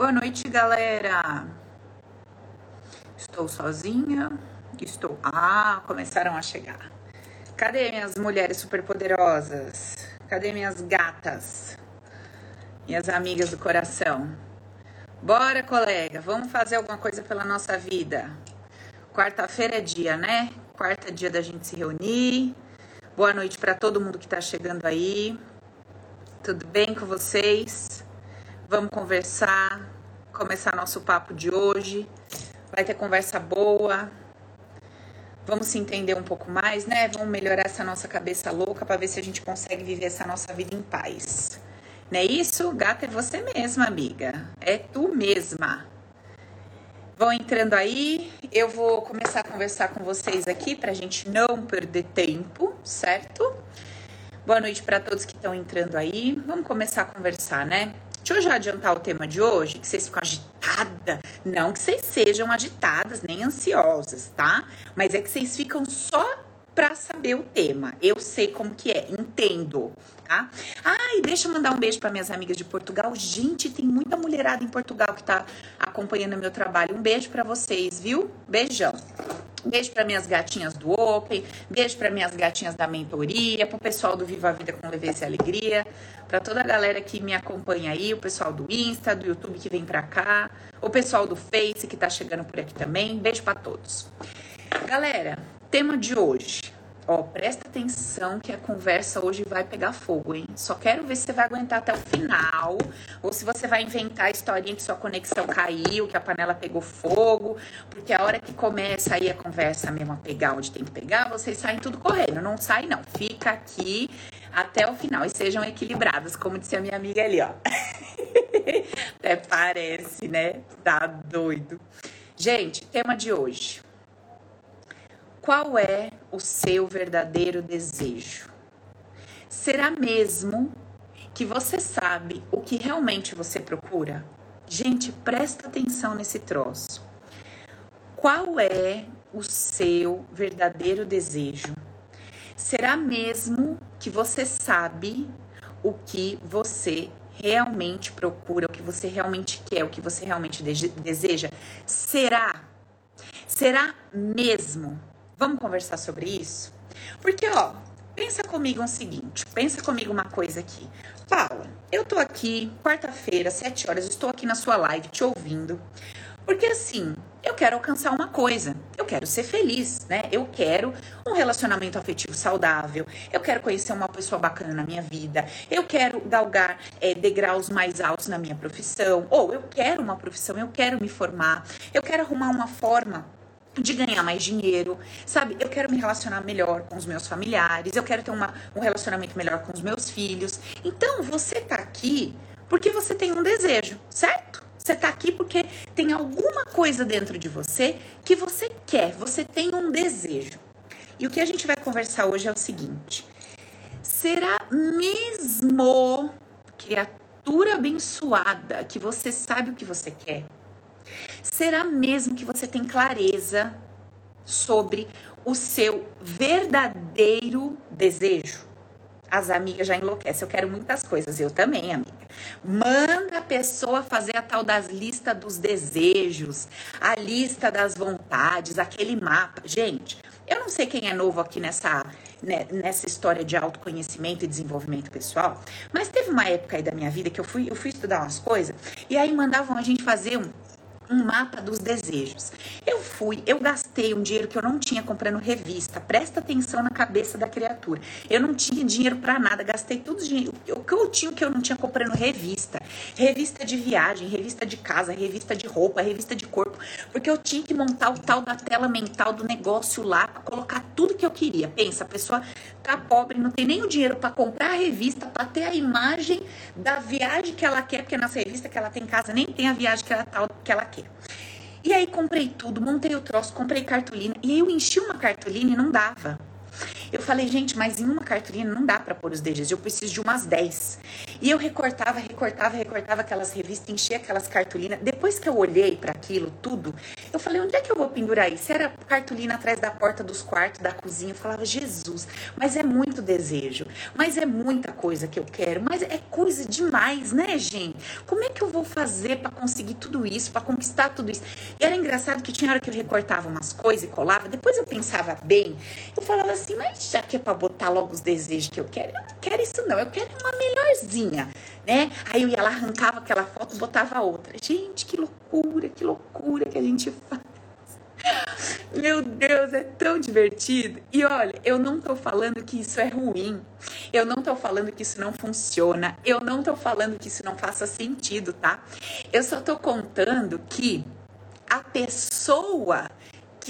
Boa noite, galera. Estou sozinha. Estou. Ah, começaram a chegar. Cadê minhas mulheres superpoderosas? Cadê minhas gatas? Minhas amigas do coração. Bora, colega, vamos fazer alguma coisa pela nossa vida. Quarta-feira é dia, né? Quarta é dia da gente se reunir. Boa noite para todo mundo que está chegando aí. Tudo bem com vocês? Vamos conversar, começar nosso papo de hoje. Vai ter conversa boa. Vamos se entender um pouco mais, né? Vamos melhorar essa nossa cabeça louca para ver se a gente consegue viver essa nossa vida em paz. Não é isso? Gata é você mesma, amiga. É tu mesma. Vão entrando aí, eu vou começar a conversar com vocês aqui para a gente não perder tempo, certo? Boa noite para todos que estão entrando aí. Vamos começar a conversar, né? Deixa eu já adiantar o tema de hoje, que vocês ficam agitadas. Não que vocês sejam agitadas nem ansiosas, tá? Mas é que vocês ficam só para saber o tema. Eu sei como que é, entendo, tá? Ai, deixa eu mandar um beijo para minhas amigas de Portugal. Gente, tem muita mulherada em Portugal que tá acompanhando meu trabalho. Um beijo para vocês, viu? Beijão. Beijo para minhas gatinhas do Open, beijo para minhas gatinhas da mentoria, pro pessoal do Viva a Vida com Leveza e Alegria, para toda a galera que me acompanha aí, o pessoal do Insta, do YouTube que vem para cá, o pessoal do Face que tá chegando por aqui também. Beijo para todos. Galera, tema de hoje. Ó, presta atenção que a conversa hoje vai pegar fogo, hein? Só quero ver se você vai aguentar até o final, ou se você vai inventar a historinha que sua conexão caiu, que a panela pegou fogo, porque a hora que começa aí a conversa mesmo a pegar onde tem que pegar, vocês saem tudo correndo. Não sai, não. Fica aqui até o final e sejam equilibradas, como disse a minha amiga ali, ó. Até parece, né? Tá doido. Gente, tema de hoje qual é o seu verdadeiro desejo? Será mesmo que você sabe o que realmente você procura? Gente, presta atenção nesse troço. Qual é o seu verdadeiro desejo? Será mesmo que você sabe o que você realmente procura, o que você realmente quer, o que você realmente deseja? Será? Será mesmo? Vamos conversar sobre isso? Porque, ó, pensa comigo o seguinte, pensa comigo uma coisa aqui. Paula, eu tô aqui, quarta-feira, sete horas, estou aqui na sua live te ouvindo. Porque assim, eu quero alcançar uma coisa, eu quero ser feliz, né? Eu quero um relacionamento afetivo saudável, eu quero conhecer uma pessoa bacana na minha vida, eu quero galgar é, degraus mais altos na minha profissão, ou eu quero uma profissão, eu quero me formar, eu quero arrumar uma forma de ganhar mais dinheiro, sabe? Eu quero me relacionar melhor com os meus familiares, eu quero ter uma, um relacionamento melhor com os meus filhos. Então, você tá aqui porque você tem um desejo, certo? Você tá aqui porque tem alguma coisa dentro de você que você quer, você tem um desejo. E o que a gente vai conversar hoje é o seguinte: será mesmo criatura abençoada que você sabe o que você quer? Será mesmo que você tem clareza sobre o seu verdadeiro desejo? As amigas já enlouquecem. Eu quero muitas coisas. Eu também, amiga. Manda a pessoa fazer a tal das listas dos desejos, a lista das vontades, aquele mapa. Gente, eu não sei quem é novo aqui nessa, né, nessa história de autoconhecimento e desenvolvimento pessoal, mas teve uma época aí da minha vida que eu fui, eu fui estudar umas coisas e aí mandavam a gente fazer um um mapa dos desejos. Eu fui, eu gastei um dinheiro que eu não tinha comprando revista. Presta atenção na cabeça da criatura. Eu não tinha dinheiro para nada, gastei tudo dinheiro. O que eu tinha, que eu não tinha comprando revista. Revista de viagem, revista de casa, revista de roupa, revista de corpo. Porque eu tinha que montar o tal da tela mental do negócio lá, pra colocar tudo que eu queria. Pensa, a pessoa tá pobre, não tem nem o dinheiro para comprar a revista, para ter a imagem da viagem que ela quer, porque nessa revista que ela tem em casa nem tem a viagem que ela, tal, que ela quer. E aí comprei tudo, montei o troço, comprei cartolina. E aí eu enchi uma cartolina e não dava. Eu falei, gente, mas em uma cartolina não dá para pôr os desejos, eu preciso de umas 10. E eu recortava, recortava, recortava aquelas revistas, enchia aquelas cartolinas. Depois que eu olhei para aquilo tudo, eu falei, onde é que eu vou pendurar isso? Era cartolina atrás da porta dos quartos, da cozinha. Eu falava, Jesus, mas é muito desejo, mas é muita coisa que eu quero, mas é coisa demais, né, gente? Como é que eu vou fazer para conseguir tudo isso, para conquistar tudo isso? E era engraçado que tinha hora que eu recortava umas coisas e colava, depois eu pensava bem, eu falava assim, mas já que é para botar logo os desejos que eu quero, eu não quero isso não, eu quero uma melhorzinha, né? Aí eu ia lá, arrancava aquela foto, botava outra. Gente, que loucura, que loucura que a gente faz. Meu Deus, é tão divertido. E olha, eu não tô falando que isso é ruim. Eu não tô falando que isso não funciona. Eu não tô falando que isso não faça sentido, tá? Eu só tô contando que a pessoa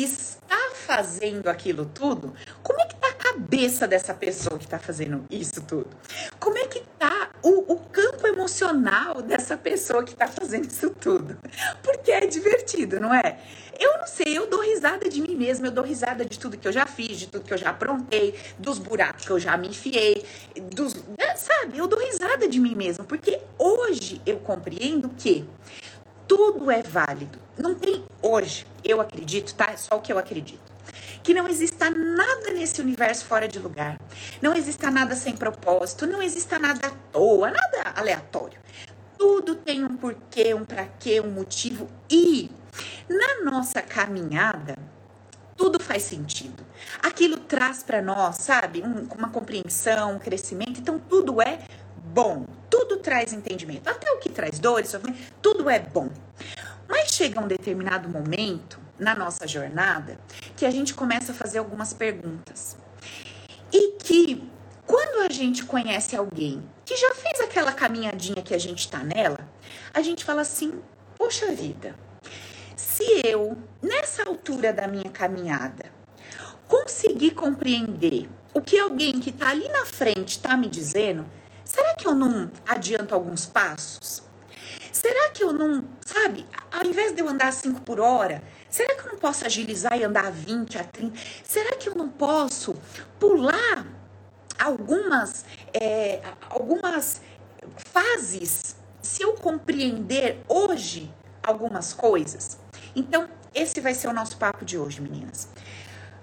que está fazendo aquilo tudo, como é que tá a cabeça dessa pessoa que está fazendo isso tudo? Como é que tá o, o campo emocional dessa pessoa que está fazendo isso tudo? Porque é divertido, não é? Eu não sei, eu dou risada de mim mesma, eu dou risada de tudo que eu já fiz, de tudo que eu já aprontei, dos buracos que eu já me enfiei, dos, né, sabe? Eu dou risada de mim mesma, porque hoje eu compreendo que tudo é válido. Não tem hoje, eu acredito, tá? É só o que eu acredito. Que não exista nada nesse universo fora de lugar. Não exista nada sem propósito, não exista nada à toa, nada aleatório. Tudo tem um porquê, um para quê, um motivo e na nossa caminhada tudo faz sentido. Aquilo traz para nós, sabe, um, uma compreensão, um crescimento. Então tudo é bom. Tudo traz entendimento. Até o que traz dores, tudo é bom. Mas chega um determinado momento na nossa jornada que a gente começa a fazer algumas perguntas. E que quando a gente conhece alguém que já fez aquela caminhadinha que a gente está nela, a gente fala assim: poxa vida, se eu, nessa altura da minha caminhada, conseguir compreender o que alguém que está ali na frente está me dizendo, será que eu não adianto alguns passos? Será que eu não, sabe, ao invés de eu andar 5 por hora, será que eu não posso agilizar e andar 20 a 30? Será que eu não posso pular algumas, é, algumas fases se eu compreender hoje algumas coisas? Então, esse vai ser o nosso papo de hoje, meninas.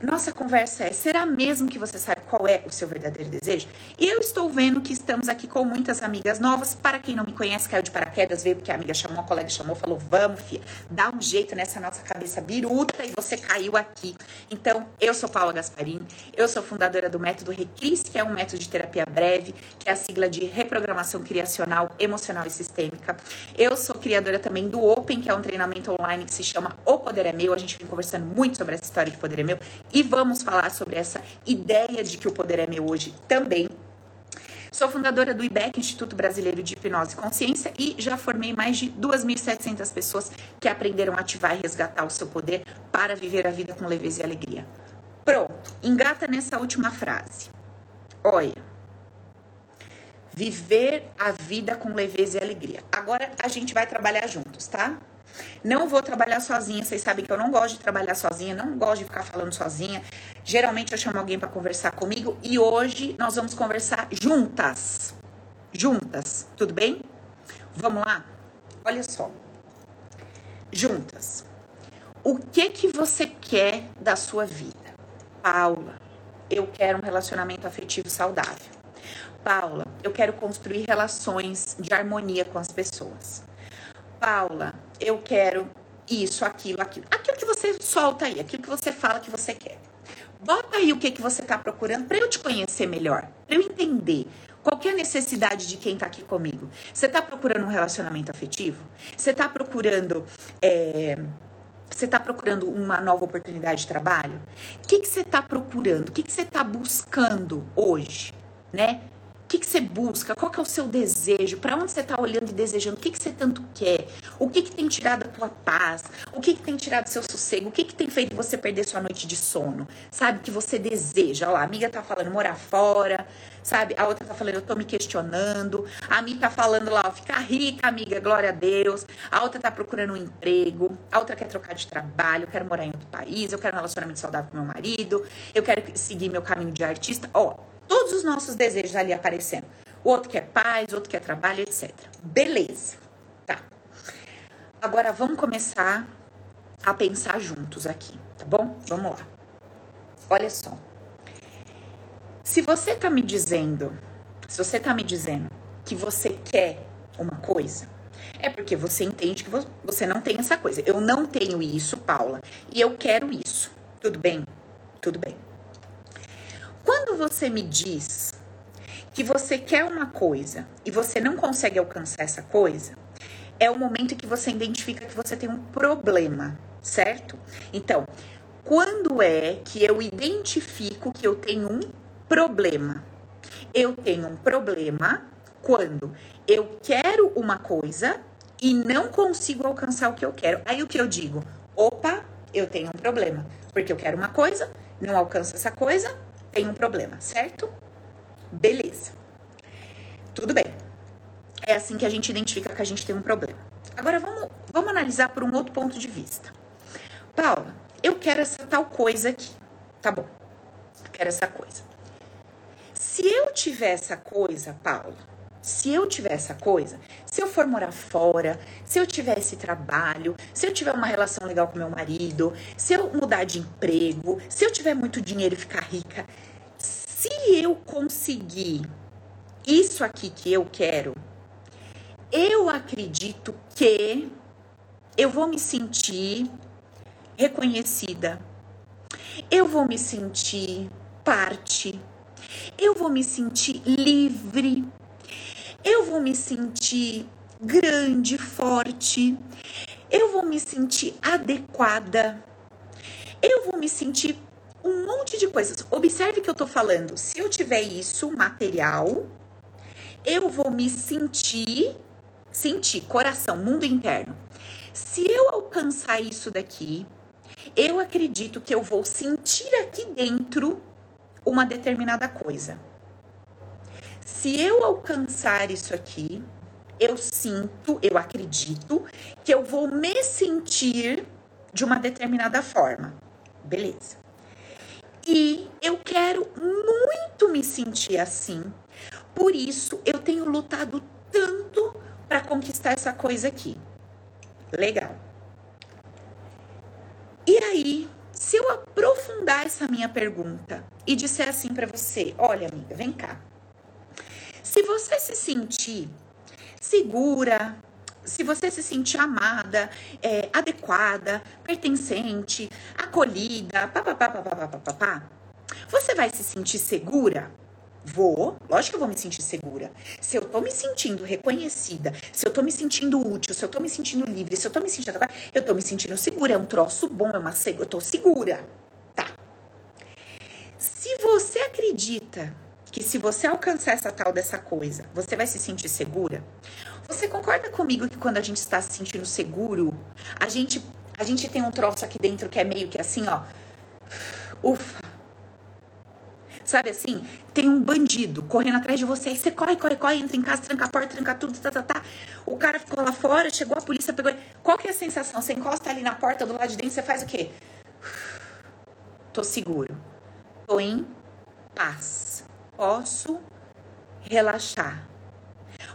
Nossa conversa é: será mesmo que você sabe qual é o seu verdadeiro desejo? E eu estou vendo que estamos aqui com muitas amigas novas. Para quem não me conhece, caiu de paraquedas, veio porque a amiga chamou, a colega chamou, falou: vamos, filha, dá um jeito nessa nossa cabeça biruta e você caiu aqui. Então, eu sou Paula Gasparini, eu sou fundadora do método Recris, que é um método de terapia breve, que é a sigla de reprogramação criacional, emocional e sistêmica. Eu sou criadora também do Open, que é um treinamento online que se chama O Poder é Meu. A gente vem conversando muito sobre essa história de Poder é Meu e vamos falar sobre essa ideia de que o poder é meu hoje também. Sou fundadora do IBEC, Instituto Brasileiro de Hipnose e Consciência, e já formei mais de 2.700 pessoas que aprenderam a ativar e resgatar o seu poder para viver a vida com leveza e alegria. Pronto, engata nessa última frase. Olha, viver a vida com leveza e alegria. Agora a gente vai trabalhar juntos, tá? Não vou trabalhar sozinha. Vocês sabem que eu não gosto de trabalhar sozinha, não gosto de ficar falando sozinha. Geralmente eu chamo alguém para conversar comigo e hoje nós vamos conversar juntas. Juntas, tudo bem? Vamos lá? Olha só. Juntas. O que que você quer da sua vida? Paula, eu quero um relacionamento afetivo saudável. Paula, eu quero construir relações de harmonia com as pessoas. Paula, eu quero isso, aquilo, aquilo. Aquilo que você solta aí, aquilo que você fala que você quer. Bota aí o que, que você está procurando para eu te conhecer melhor, para eu entender qual é a necessidade de quem está aqui comigo. Você está procurando um relacionamento afetivo? Você está procurando. É, você está procurando uma nova oportunidade de trabalho? O que, que você está procurando? O que, que você está buscando hoje? Né? O que, que você busca? Qual que é o seu desejo? Para onde você está olhando e desejando? O que, que você tanto quer? O que, que tem tirado a tua paz? O que, que tem tirado seu sossego? O que, que tem feito você perder sua noite de sono? Sabe? Que você deseja. Olha lá, a amiga tá falando morar fora, sabe? A outra tá falando, eu tô me questionando. A amiga tá falando lá, ficar rica, amiga, glória a Deus. A outra tá procurando um emprego. A outra quer trocar de trabalho, eu quero morar em outro país, eu quero um relacionamento saudável com meu marido, eu quero seguir meu caminho de artista. Ó, todos os nossos desejos ali aparecendo. o outro quer paz, o outro quer trabalho, etc. Beleza. Tá. Agora vamos começar a pensar juntos aqui, tá bom? Vamos lá. Olha só. Se você tá me dizendo, se você tá me dizendo que você quer uma coisa, é porque você entende que você não tem essa coisa. Eu não tenho isso, Paula, e eu quero isso. Tudo bem? Tudo bem. Quando você me diz que você quer uma coisa e você não consegue alcançar essa coisa, é o momento que você identifica que você tem um problema, certo? Então, quando é que eu identifico que eu tenho um problema? Eu tenho um problema quando eu quero uma coisa e não consigo alcançar o que eu quero. Aí o que eu digo? Opa, eu tenho um problema. Porque eu quero uma coisa, não alcanço essa coisa, tenho um problema, certo? Beleza. Tudo bem. É assim que a gente identifica que a gente tem um problema. Agora vamos, vamos analisar por um outro ponto de vista. Paula, eu quero essa tal coisa aqui. Tá bom. Eu quero essa coisa. Se eu tiver essa coisa, Paula, se eu tiver essa coisa, se eu for morar fora, se eu tiver esse trabalho, se eu tiver uma relação legal com meu marido, se eu mudar de emprego, se eu tiver muito dinheiro e ficar rica, se eu conseguir isso aqui que eu quero, eu acredito que eu vou me sentir reconhecida, eu vou me sentir parte, eu vou me sentir livre eu vou me sentir grande, forte, eu vou me sentir adequada, eu vou me sentir um monte de coisas. Observe que eu tô falando, se eu tiver isso, material, eu vou me sentir, sentir, coração, mundo interno. Se eu alcançar isso daqui, eu acredito que eu vou sentir aqui dentro uma determinada coisa. Se eu alcançar isso aqui, eu sinto, eu acredito que eu vou me sentir de uma determinada forma. Beleza. E eu quero muito me sentir assim. Por isso eu tenho lutado tanto para conquistar essa coisa aqui. Legal. E aí, se eu aprofundar essa minha pergunta e disser assim para você, olha amiga, vem cá. Se você se sentir segura, se você se sentir amada, é, adequada, pertencente, acolhida, você vai se sentir segura? Vou, lógico que eu vou me sentir segura. Se eu tô me sentindo reconhecida, se eu tô me sentindo útil, se eu tô me sentindo livre, se eu tô me sentindo eu tô me sentindo segura, é um troço bom, é uma eu tô segura. Tá. Se você acredita que se você alcançar essa tal dessa coisa, você vai se sentir segura? Você concorda comigo que quando a gente está se sentindo seguro, a gente a gente tem um troço aqui dentro que é meio que assim, ó. Ufa. Sabe assim? Tem um bandido correndo atrás de você, aí você corre, corre, corre, entra em casa, tranca a porta, tranca tudo, tá, tá, tá. O cara ficou lá fora, chegou a polícia, pegou. Qual que é a sensação? Você encosta ali na porta do lado de dentro, você faz o quê? Tô seguro. Tô em paz posso relaxar.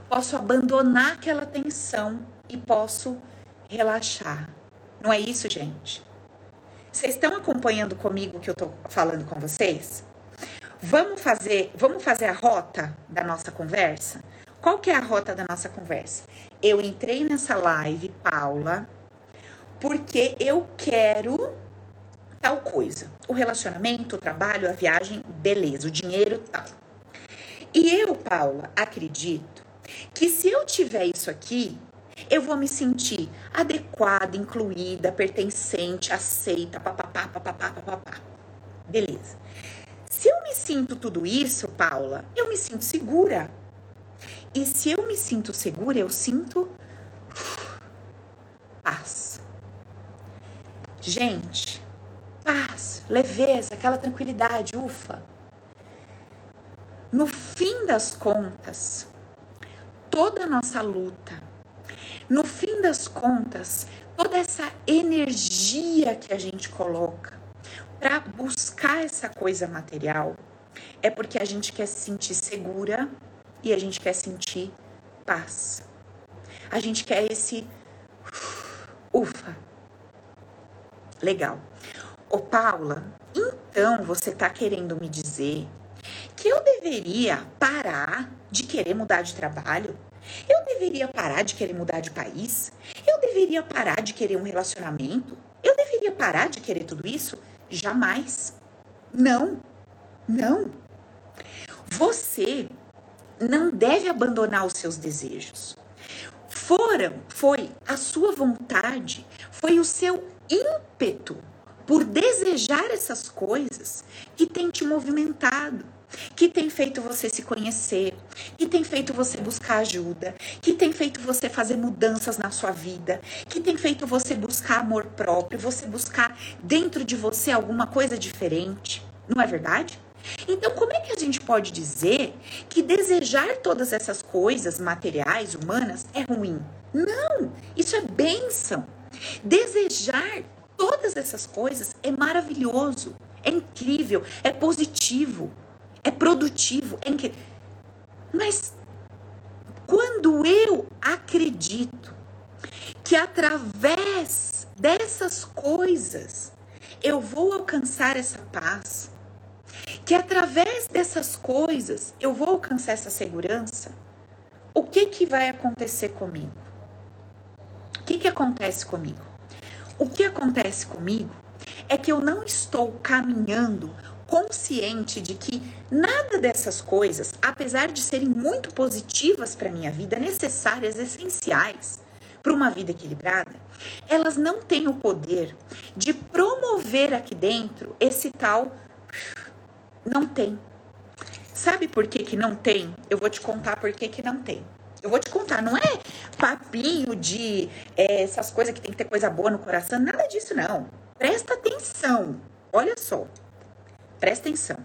Posso abandonar aquela tensão e posso relaxar. Não é isso, gente? Vocês estão acompanhando comigo que eu estou falando com vocês? Vamos fazer, vamos fazer a rota da nossa conversa? Qual que é a rota da nossa conversa? Eu entrei nessa live, Paula, porque eu quero tal coisa. O relacionamento, o trabalho, a viagem, beleza, o dinheiro, tal. E eu, Paula, acredito que se eu tiver isso aqui, eu vou me sentir adequada, incluída, pertencente, aceita, papapá, papapá, papapá. Beleza. Se eu me sinto tudo isso, Paula, eu me sinto segura. E se eu me sinto segura, eu sinto paz. Gente, paz, leveza, aquela tranquilidade, ufa. No fim das contas, toda a nossa luta, no fim das contas, toda essa energia que a gente coloca para buscar essa coisa material é porque a gente quer se sentir segura, e a gente quer sentir paz. A gente quer esse ufa. Legal. Ô Paula, então você tá querendo me dizer que eu deveria parar de querer mudar de trabalho? Eu deveria parar de querer mudar de país? Eu deveria parar de querer um relacionamento? Eu deveria parar de querer tudo isso? Jamais. Não. Não. Você não deve abandonar os seus desejos. Foram, foi a sua vontade, foi o seu ímpeto por desejar essas coisas que tem te movimentado, que tem feito você se conhecer, que tem feito você buscar ajuda, que tem feito você fazer mudanças na sua vida, que tem feito você buscar amor próprio, você buscar dentro de você alguma coisa diferente. Não é verdade? Então, como é que a gente pode dizer que desejar todas essas coisas materiais, humanas, é ruim? Não, isso é bênção. Desejar todas essas coisas é maravilhoso, é incrível, é positivo, é produtivo, é incrível. Mas quando eu acredito que através dessas coisas eu vou alcançar essa paz, que através dessas coisas eu vou alcançar essa segurança, o que que vai acontecer comigo? O que que acontece comigo? O que acontece comigo é que eu não estou caminhando consciente de que nada dessas coisas, apesar de serem muito positivas para minha vida, necessárias, essenciais para uma vida equilibrada, elas não têm o poder de promover aqui dentro esse tal não tem. Sabe por que, que não tem? Eu vou te contar por que, que não tem. Eu vou te contar, não é papinho de é, essas coisas que tem que ter coisa boa no coração, nada disso não. Presta atenção. Olha só. Presta atenção.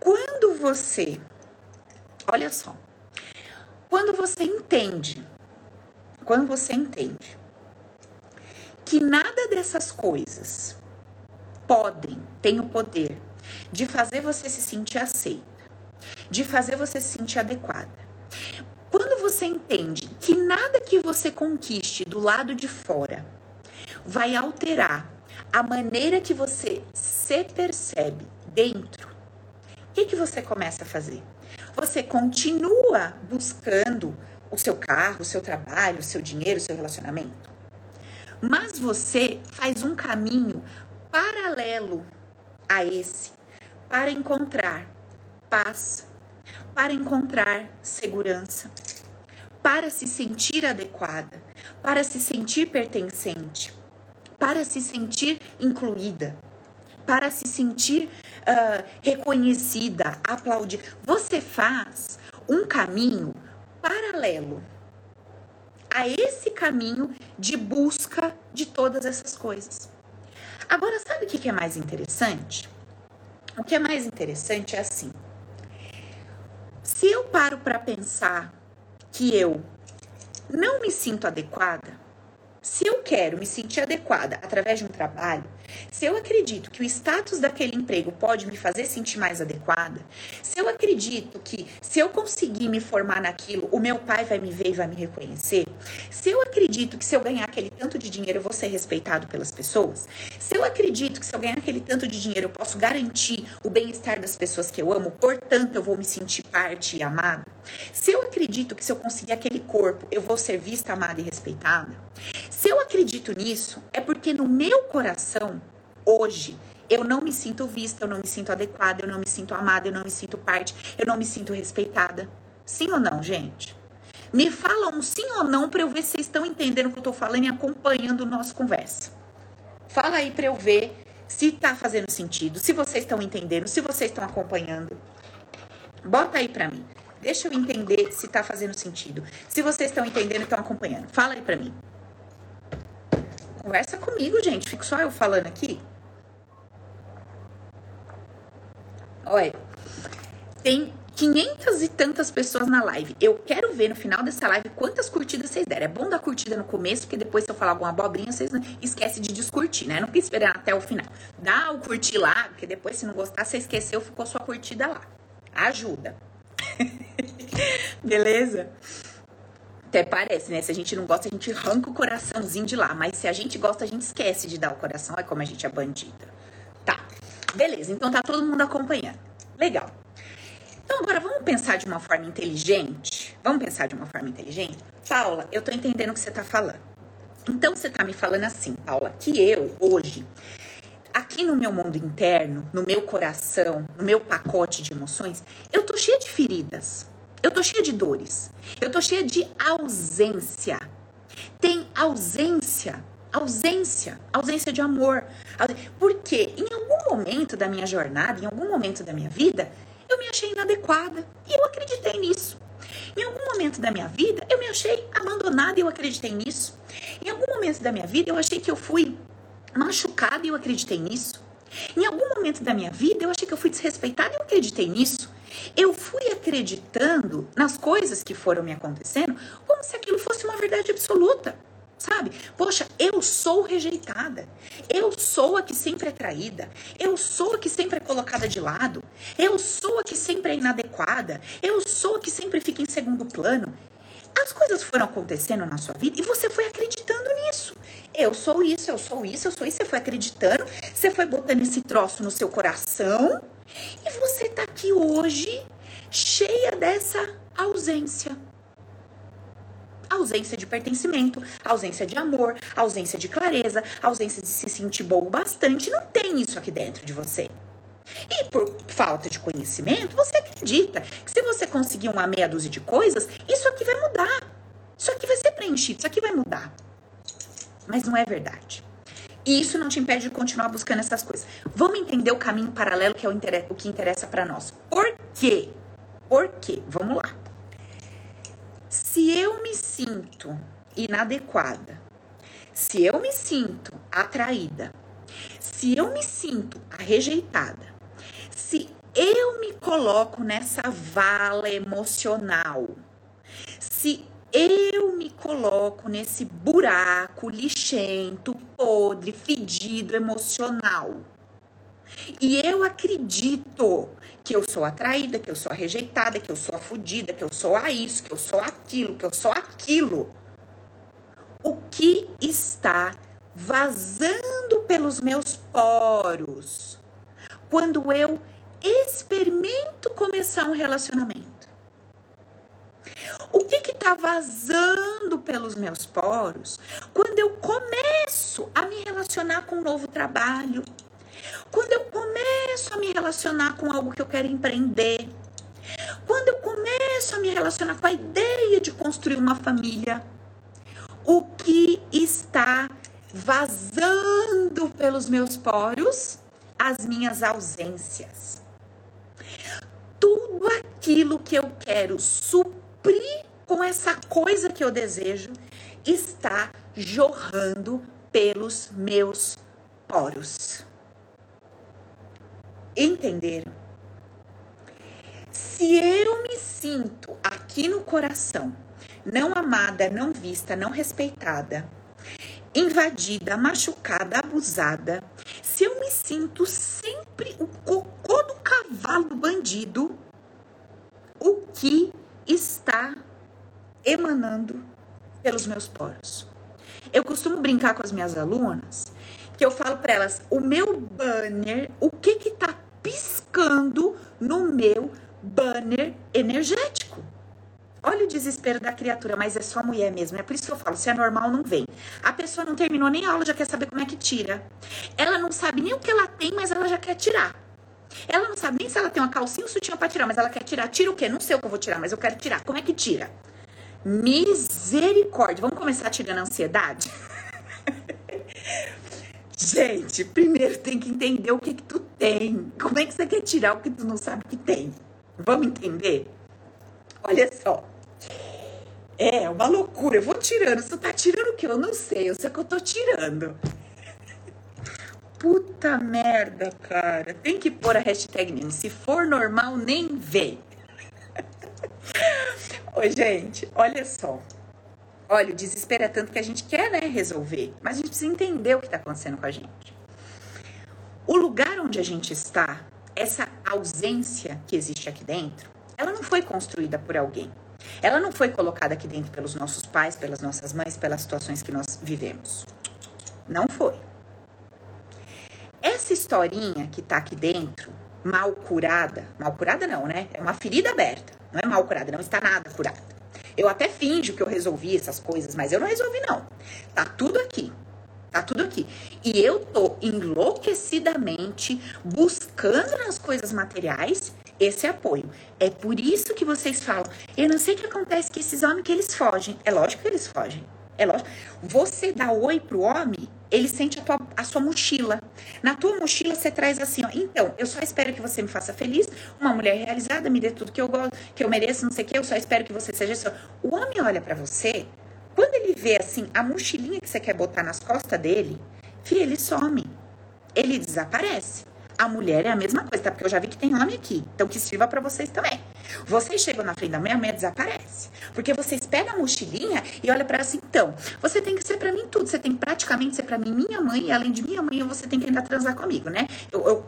Quando você, olha só, quando você entende, quando você entende que nada dessas coisas podem, têm o poder de fazer você se sentir aceita, de fazer você se sentir adequada. Você entende que nada que você conquiste do lado de fora vai alterar a maneira que você se percebe dentro, o que, que você começa a fazer? Você continua buscando o seu carro, o seu trabalho, o seu dinheiro, o seu relacionamento. Mas você faz um caminho paralelo a esse para encontrar paz, para encontrar segurança, para se sentir adequada, para se sentir pertencente, para se sentir incluída, para se sentir uh, reconhecida, aplaudida. Você faz um caminho paralelo a esse caminho de busca de todas essas coisas. Agora, sabe o que é mais interessante? O que é mais interessante é assim: se eu paro para pensar que eu não me sinto adequada, se eu quero me sentir adequada através de um trabalho, se eu acredito que o status daquele emprego pode me fazer sentir mais adequada, se eu acredito que se eu conseguir me formar naquilo, o meu pai vai me ver e vai me reconhecer, se eu acredito que se eu ganhar aquele tanto de dinheiro eu vou ser respeitado pelas pessoas, se eu acredito que se eu ganhar aquele tanto de dinheiro eu posso garantir o bem-estar das pessoas que eu amo, portanto eu vou me sentir parte e amado, se eu acredito que se eu conseguir aquele corpo eu vou ser vista, amada e respeitada, se eu acredito nisso, é porque no meu coração hoje eu não me sinto vista, eu não me sinto adequada, eu não me sinto amada, eu não me sinto parte, eu não me sinto respeitada. Sim ou não, gente? Me fala um sim ou não para eu ver se vocês estão entendendo o que eu tô falando e acompanhando o nosso conversa. Fala aí para eu ver se tá fazendo sentido, se vocês estão entendendo, se vocês estão acompanhando. Bota aí para mim. Deixa eu entender se tá fazendo sentido. Se vocês estão entendendo e estão acompanhando. Fala aí para mim. Conversa comigo, gente. Fico só eu falando aqui. Olha, tem 500 e tantas pessoas na live. Eu quero ver no final dessa live quantas curtidas vocês deram. É bom dar curtida no começo, porque depois se eu falar alguma abobrinha, vocês esquecem de descurtir, né? Não precisa esperar até o final. Dá o curtir lá, porque depois se não gostar, você esqueceu, ficou sua curtida lá. Ajuda. Beleza? Até parece, né? Se a gente não gosta, a gente arranca o coraçãozinho de lá. Mas se a gente gosta, a gente esquece de dar o coração. É como a gente é bandida. Tá. Beleza, então tá todo mundo acompanhando. Legal. Então agora vamos pensar de uma forma inteligente? Vamos pensar de uma forma inteligente? Paula, eu tô entendendo o que você tá falando. Então você tá me falando assim, Paula, que eu hoje aqui no meu mundo interno, no meu coração, no meu pacote de emoções, eu tô cheia de feridas. Eu tô cheia de dores. Eu tô cheia de ausência. Tem ausência, ausência, ausência de amor. Porque em algum momento da minha jornada, em algum momento da minha vida, eu me achei inadequada e eu acreditei nisso. Em algum momento da minha vida, eu me achei abandonada e eu acreditei nisso. Em algum momento da minha vida, eu achei que eu fui machucada e eu acreditei nisso. Em algum momento da minha vida, eu achei que eu fui desrespeitada e eu acreditei nisso. Eu fui acreditando nas coisas que foram me acontecendo como se aquilo fosse uma verdade absoluta. Sabe? Poxa, eu sou rejeitada. Eu sou a que sempre é traída. Eu sou a que sempre é colocada de lado. Eu sou a que sempre é inadequada. Eu sou a que sempre fica em segundo plano. As coisas foram acontecendo na sua vida e você foi acreditando nisso. Eu sou isso, eu sou isso, eu sou isso. Você foi acreditando, você foi botando esse troço no seu coração e você tá aqui hoje cheia dessa ausência. Ausência de pertencimento, ausência de amor, ausência de clareza, ausência de se sentir bom bastante. Não tem isso aqui dentro de você. E por falta de conhecimento, você acredita que se você conseguir uma meia dúzia de coisas, isso aqui vai mudar. Isso aqui vai ser preenchido, isso aqui vai mudar. Mas não é verdade. E isso não te impede de continuar buscando essas coisas. Vamos entender o caminho paralelo que é o, que interessa para nós. Por quê? Por quê? Vamos lá. Se eu me sinto inadequada, se eu me sinto atraída, se eu me sinto rejeitada, se eu me coloco nessa vala emocional, se eu me coloco nesse buraco lixento, podre, fedido, emocional. E eu acredito que eu sou atraída, que eu sou rejeitada, que eu sou a fudida, que eu sou a isso, que eu sou aquilo, que eu sou aquilo. O que está vazando pelos meus poros quando eu experimento começar um relacionamento? O que está vazando pelos meus poros quando eu começo a me relacionar com um novo trabalho? Quando eu começo a me relacionar com algo que eu quero empreender? Quando eu começo a me relacionar com a ideia de construir uma família? O que está vazando pelos meus poros? As minhas ausências. Tudo aquilo que eu quero suprir com essa coisa que eu desejo está jorrando pelos meus poros. Entenderam? Se eu me sinto aqui no coração não amada, não vista, não respeitada, invadida, machucada, abusada, se eu me sinto sempre o cocô do cavalo bandido, o que está emanando pelos meus poros. Eu costumo brincar com as minhas alunas que eu falo para elas, o meu banner, o que que tá piscando no meu banner energético? Olha o desespero da criatura, mas é só mulher mesmo. É por isso que eu falo, se é normal, não vem. A pessoa não terminou nem a aula, já quer saber como é que tira. Ela não sabe nem o que ela tem, mas ela já quer tirar. Ela não sabe nem se ela tem uma calcinha ou sutiã pra tirar, mas ela quer tirar. Tira o quê? Não sei o que eu vou tirar, mas eu quero tirar. Como é que tira? Misericórdia. Vamos começar tirando a ansiedade? Gente, primeiro tem que entender o que que tu tem. Como é que você quer tirar o que tu não sabe que tem? Vamos entender? Olha só. É uma loucura. Eu vou tirando. Você tá tirando o que? Eu não sei. Eu sei que eu tô tirando. Puta merda, cara. Tem que pôr a hashtag mesmo. Se for normal, nem vem. Oi, gente, olha só. Olha, o desespero é tanto que a gente quer, né, resolver, mas a gente precisa entender o que está acontecendo com a gente. O lugar onde a gente está, essa ausência que existe aqui dentro, ela não foi construída por alguém. Ela não foi colocada aqui dentro pelos nossos pais, pelas nossas mães, pelas situações que nós vivemos. Não foi. Essa historinha que tá aqui dentro, mal curada, mal curada não, né? É uma ferida aberta. Não é mal curada, não está nada curada. Eu até finjo que eu resolvi essas coisas, mas eu não resolvi, não. Tá tudo aqui. Tá tudo aqui. E eu tô enlouquecidamente buscando nas coisas materiais esse apoio. É por isso que vocês falam. Eu não sei o que acontece com esses homens que eles fogem. É lógico que eles fogem. É lógico. Você dá oi pro homem, ele sente a, tua, a sua mochila. Na tua mochila você traz assim, ó. Então, eu só espero que você me faça feliz. Uma mulher realizada, me dê tudo que eu gosto, que eu mereço, não sei o que. Eu só espero que você seja isso. O homem olha para você, quando ele vê assim a mochilinha que você quer botar nas costas dele, filho, ele some. Ele desaparece. A mulher é a mesma coisa, tá? Porque eu já vi que tem homem aqui. Então que sirva para vocês também. Vocês chegam na frente da mulher, a mulher desaparece. Porque vocês pegam a mochilinha e olham para ela assim, então, você tem que ser para mim tudo. Você tem praticamente ser para mim minha mãe, e além de minha mãe, você tem que ainda transar comigo, né? Eu, eu,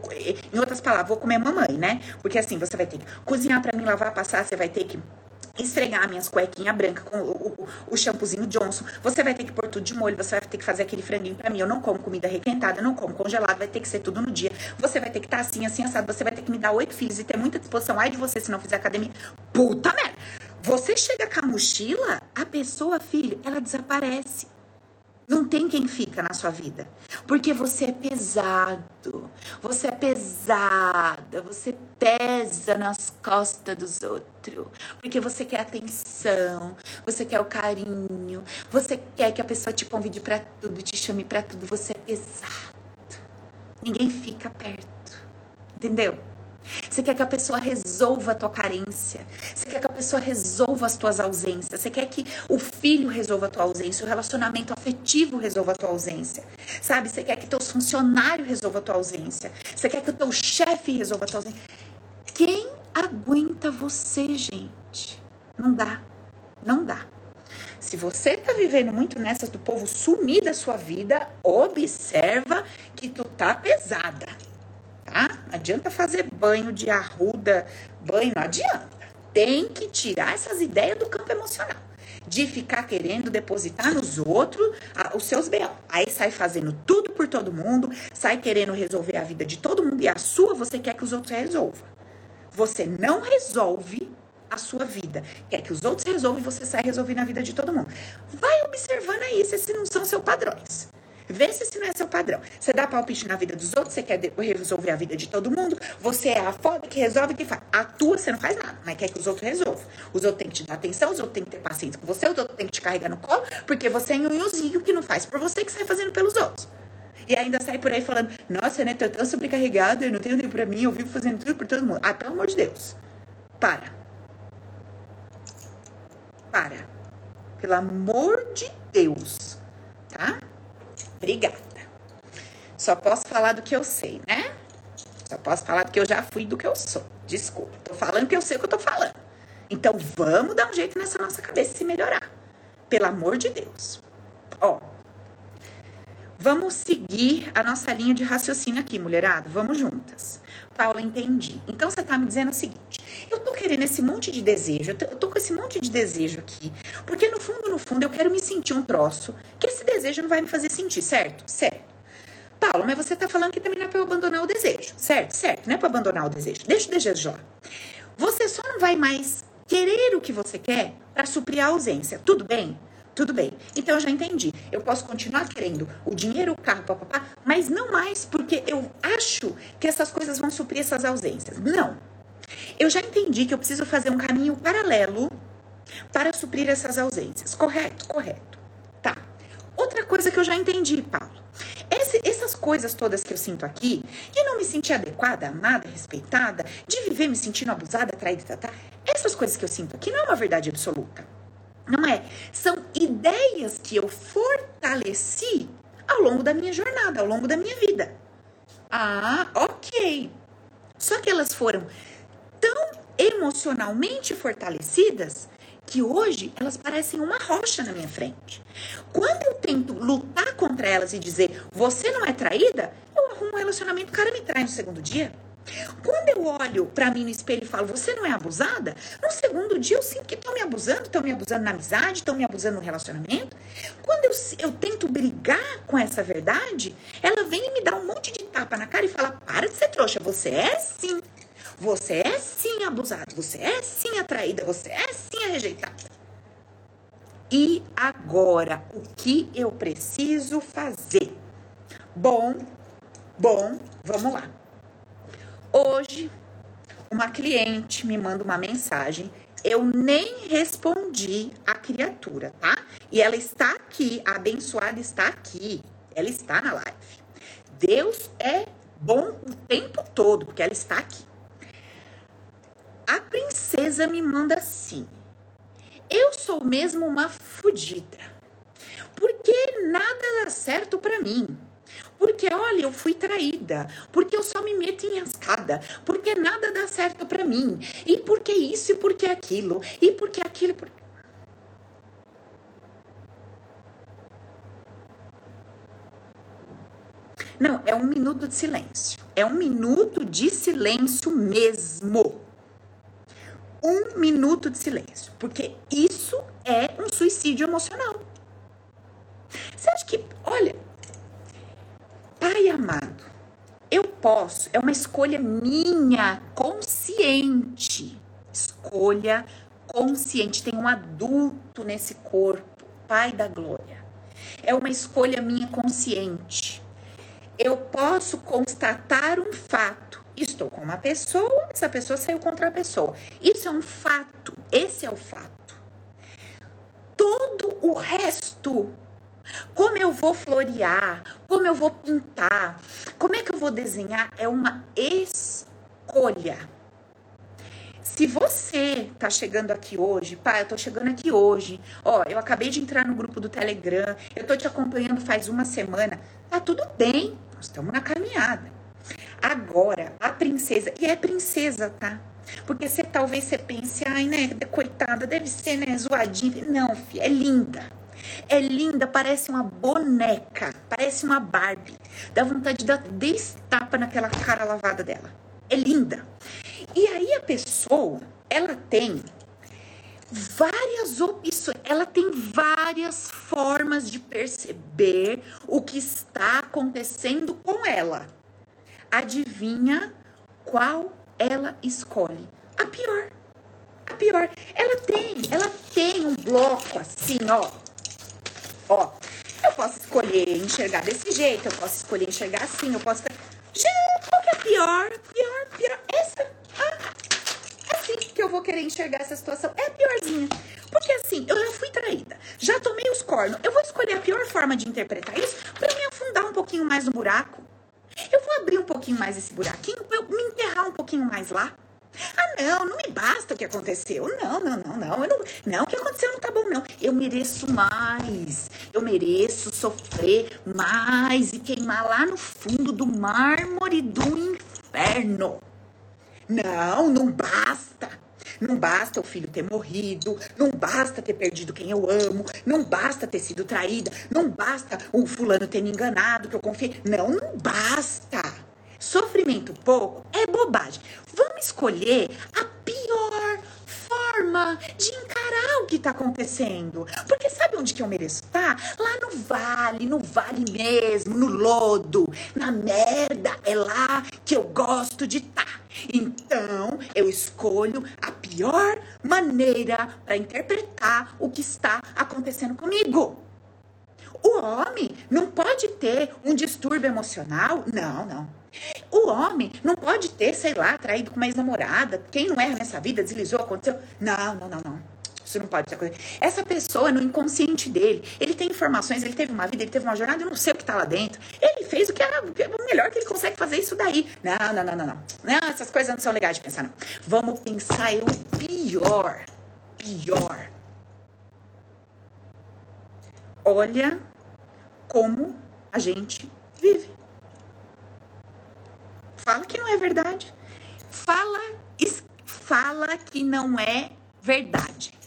em outras palavras, vou comer mamãe, né? Porque assim, você vai ter que cozinhar para mim, lavar, passar, você vai ter que esfregar minhas cuequinhas brancas com o, o, shampoozinho Johnson. Você vai ter que pôr tudo de molho, você vai ter que fazer aquele franguinho pra mim. Eu não como comida requentada, não como congelado, vai ter que ser tudo no dia. Você vai ter que estar tá assim, assim, assado. Você vai ter que me dar oito filhos e ter muita disposição. Ai de você se não fizer academia. Puta merda! Você chega com a mochila, a pessoa, filho, ela desaparece. Não tem quem fica na sua vida. Porque você é pesado. Você é pesada. Você pesa nas costas dos outros. Porque você quer atenção. Você quer o carinho. Você quer que a pessoa te convide para tudo, te chame para tudo. Você é pesado. Ninguém fica perto. Entendeu? Você quer que a pessoa resolva a tua carência. Você quer que a pessoa resolva as tuas ausências. Você quer que o filho resolva a tua ausência, o relacionamento afetivo resolva a tua ausência. Sabe? Você quer que teus funcionários resolva a tua ausência. Você quer que o teu chefe resolva a tua ausência. Quem aguenta você, gente? Não dá. Não dá. Se você tá vivendo muito nessas do povo sumir da sua vida, observa que tu tá pesada tá? Não adianta fazer banho de arruda, banho, não adianta. Tem que tirar essas ideias do campo emocional. De ficar querendo depositar nos outros os seus B.O. Aí sai fazendo tudo por todo mundo, sai querendo resolver a vida de todo mundo e a sua você quer que os outros resolvam. Você não resolve a sua vida. Quer que os outros resolvam e você sai resolvendo a vida de todo mundo. Vai observando aí se esses não são seus padrões. Vê se esse não é seu padrão. Você dá palpite na vida dos outros, você quer resolver a vida de todo mundo, você é a foda que resolve que faz. A tua você não faz nada, mas quer que os outros resolvam. Os outros têm que te dar atenção, os outros têm que ter paciência com você, os outros têm que te carregar no colo, porque você é nhunhuzinho que não faz por você, que sai fazendo pelos outros. E ainda sai por aí falando, nossa, né, tô tão sobrecarregada, eu não tenho tempo pra mim, eu vivo fazendo tudo por todo mundo. Ah, pelo amor de Deus. Para. Para. Pelo amor de Deus. Tá? Obrigada. Só posso falar do que eu sei, né? Só posso falar do que eu já fui do que eu sou. Desculpa. Tô falando que eu sei o que eu tô falando. Então vamos dar um jeito nessa nossa cabeça se melhorar. Pelo amor de Deus. Ó. Vamos seguir a nossa linha de raciocínio aqui, mulherada. Vamos juntas. Paula, entendi. Então você tá me dizendo o seguinte: eu tô querendo esse monte de desejo, eu tô, com esse monte de desejo aqui, porque no fundo, no fundo, eu quero me sentir um troço que esse desejo não vai me fazer sentir, certo? Certo. Paula, mas você tá falando que também não é pra eu abandonar o desejo, certo? Certo, não é pra abandonar o desejo. Deixa o desejo lá. Você só não vai mais querer o que você quer para suprir a ausência, tudo bem? Tudo bem. Então eu já entendi. Eu posso continuar querendo o dinheiro, o carro, papapá, mas não mais porque eu acho que essas coisas vão suprir essas ausências. Não. Eu já entendi que eu preciso fazer um caminho paralelo para suprir essas ausências. Correto? Correto. Tá. Outra coisa que eu já entendi, Paulo. Esse, essas coisas todas que eu sinto aqui, de não me sentir adequada, amada, respeitada, de viver me sentindo abusada, traída, tá, tá, essas coisas que eu sinto aqui não é uma verdade absoluta. Não é? São ideias que eu fortaleci ao longo da minha jornada, ao longo da minha vida. Ah, ok. Só que elas foram tão emocionalmente fortalecidas que hoje elas parecem uma rocha na minha frente. Quando eu tento lutar contra elas e dizer você não é traída, eu arrumo um relacionamento, o cara me trai no segundo dia. Quando eu olho para mim no espelho e falo, você não é abusada? No segundo dia eu sinto que estão me abusando, estão me abusando na amizade, estão me abusando no relacionamento. Quando eu, eu tento brigar com essa verdade, ela vem e me dá um monte de tapa na cara e fala: para de ser trouxa, você é sim. Você é sim abusada, você é sim atraída, você é sim rejeitada. E agora, o que eu preciso fazer? Bom, bom, vamos lá. Hoje, uma cliente me manda uma mensagem, eu nem respondi a criatura, tá? E ela está aqui, a abençoada está aqui, ela está na live. Deus é bom o tempo todo, porque ela está aqui. A princesa me manda assim: Eu sou mesmo uma fudida, porque nada dá certo para mim. Porque, olha, eu fui traída. Porque eu só me meto em escada. Porque nada dá certo para mim. E porque isso e porque aquilo. E porque aquilo. Por... Não, é um minuto de silêncio. É um minuto de silêncio mesmo. Um minuto de silêncio. Porque isso é um suicídio emocional. Você acha que, olha, Pai amado, eu posso, é uma escolha minha, consciente. Escolha consciente. Tem um adulto nesse corpo, Pai da glória. É uma escolha minha consciente. Eu posso constatar um fato. Estou com uma pessoa, essa pessoa saiu contra a pessoa. Isso é um fato. Esse é o fato. Todo o resto como eu vou florear? Como eu vou pintar? Como é que eu vou desenhar? É uma escolha. Se você tá chegando aqui hoje, pai, eu tô chegando aqui hoje, ó, eu acabei de entrar no grupo do Telegram, eu tô te acompanhando faz uma semana, tá tudo bem, nós estamos na caminhada. Agora, a princesa, e é princesa, tá? Porque você talvez você pense, ai, né, coitada, deve ser, né, zoadinha. Não, filha, é linda. É linda, parece uma boneca, parece uma Barbie. Dá vontade de dar destapa naquela cara lavada dela. É linda. E aí a pessoa, ela tem várias opções, ela tem várias formas de perceber o que está acontecendo com ela. Adivinha qual ela escolhe? A pior. A pior. Ela tem, ela tem um bloco assim, ó, Ó, eu posso escolher enxergar desse jeito, eu posso escolher enxergar assim, eu posso. Gente, qual que é pior? Pior, pior. Essa. Ah, é assim que eu vou querer enxergar essa situação. É a piorzinha. Porque assim, eu já fui traída, já tomei os cornos. Eu vou escolher a pior forma de interpretar isso para me afundar um pouquinho mais no buraco. Eu vou abrir um pouquinho mais esse buraquinho para eu me enterrar um pouquinho mais lá. Ah, não, não me basta o que aconteceu. Não, não, não, não. Eu não, não, o que aconteceu não tá bom, não. Eu mereço mais. Eu mereço sofrer mais e queimar lá no fundo do mármore do inferno. Não, não basta. Não basta o filho ter morrido, não basta ter perdido quem eu amo, não basta ter sido traída, não basta o fulano ter me enganado, que eu confiei. Não, não basta. Sofrimento pouco é bobagem. Vamos escolher a pior forma de o que está acontecendo. Porque sabe onde que eu mereço estar? Tá? Lá no vale, no vale mesmo, no lodo, na merda. É lá que eu gosto de estar. Tá. Então, eu escolho a pior maneira para interpretar o que está acontecendo comigo. O homem não pode ter um distúrbio emocional? Não, não. O homem não pode ter, sei lá, traído com uma ex-namorada. Quem não erra nessa vida, deslizou, aconteceu. Não, não, não, não. Isso não pode ser Essa pessoa, no inconsciente dele, ele tem informações, ele teve uma vida, ele teve uma jornada, eu não sei o que tá lá dentro. Ele fez o que era o melhor que ele consegue fazer isso daí. Não, não, não, não, não. Não, essas coisas não são legais de pensar, não. Vamos pensar o pior. Pior. Olha como a gente vive. Fala que não é verdade. Fala, fala que não é verdade.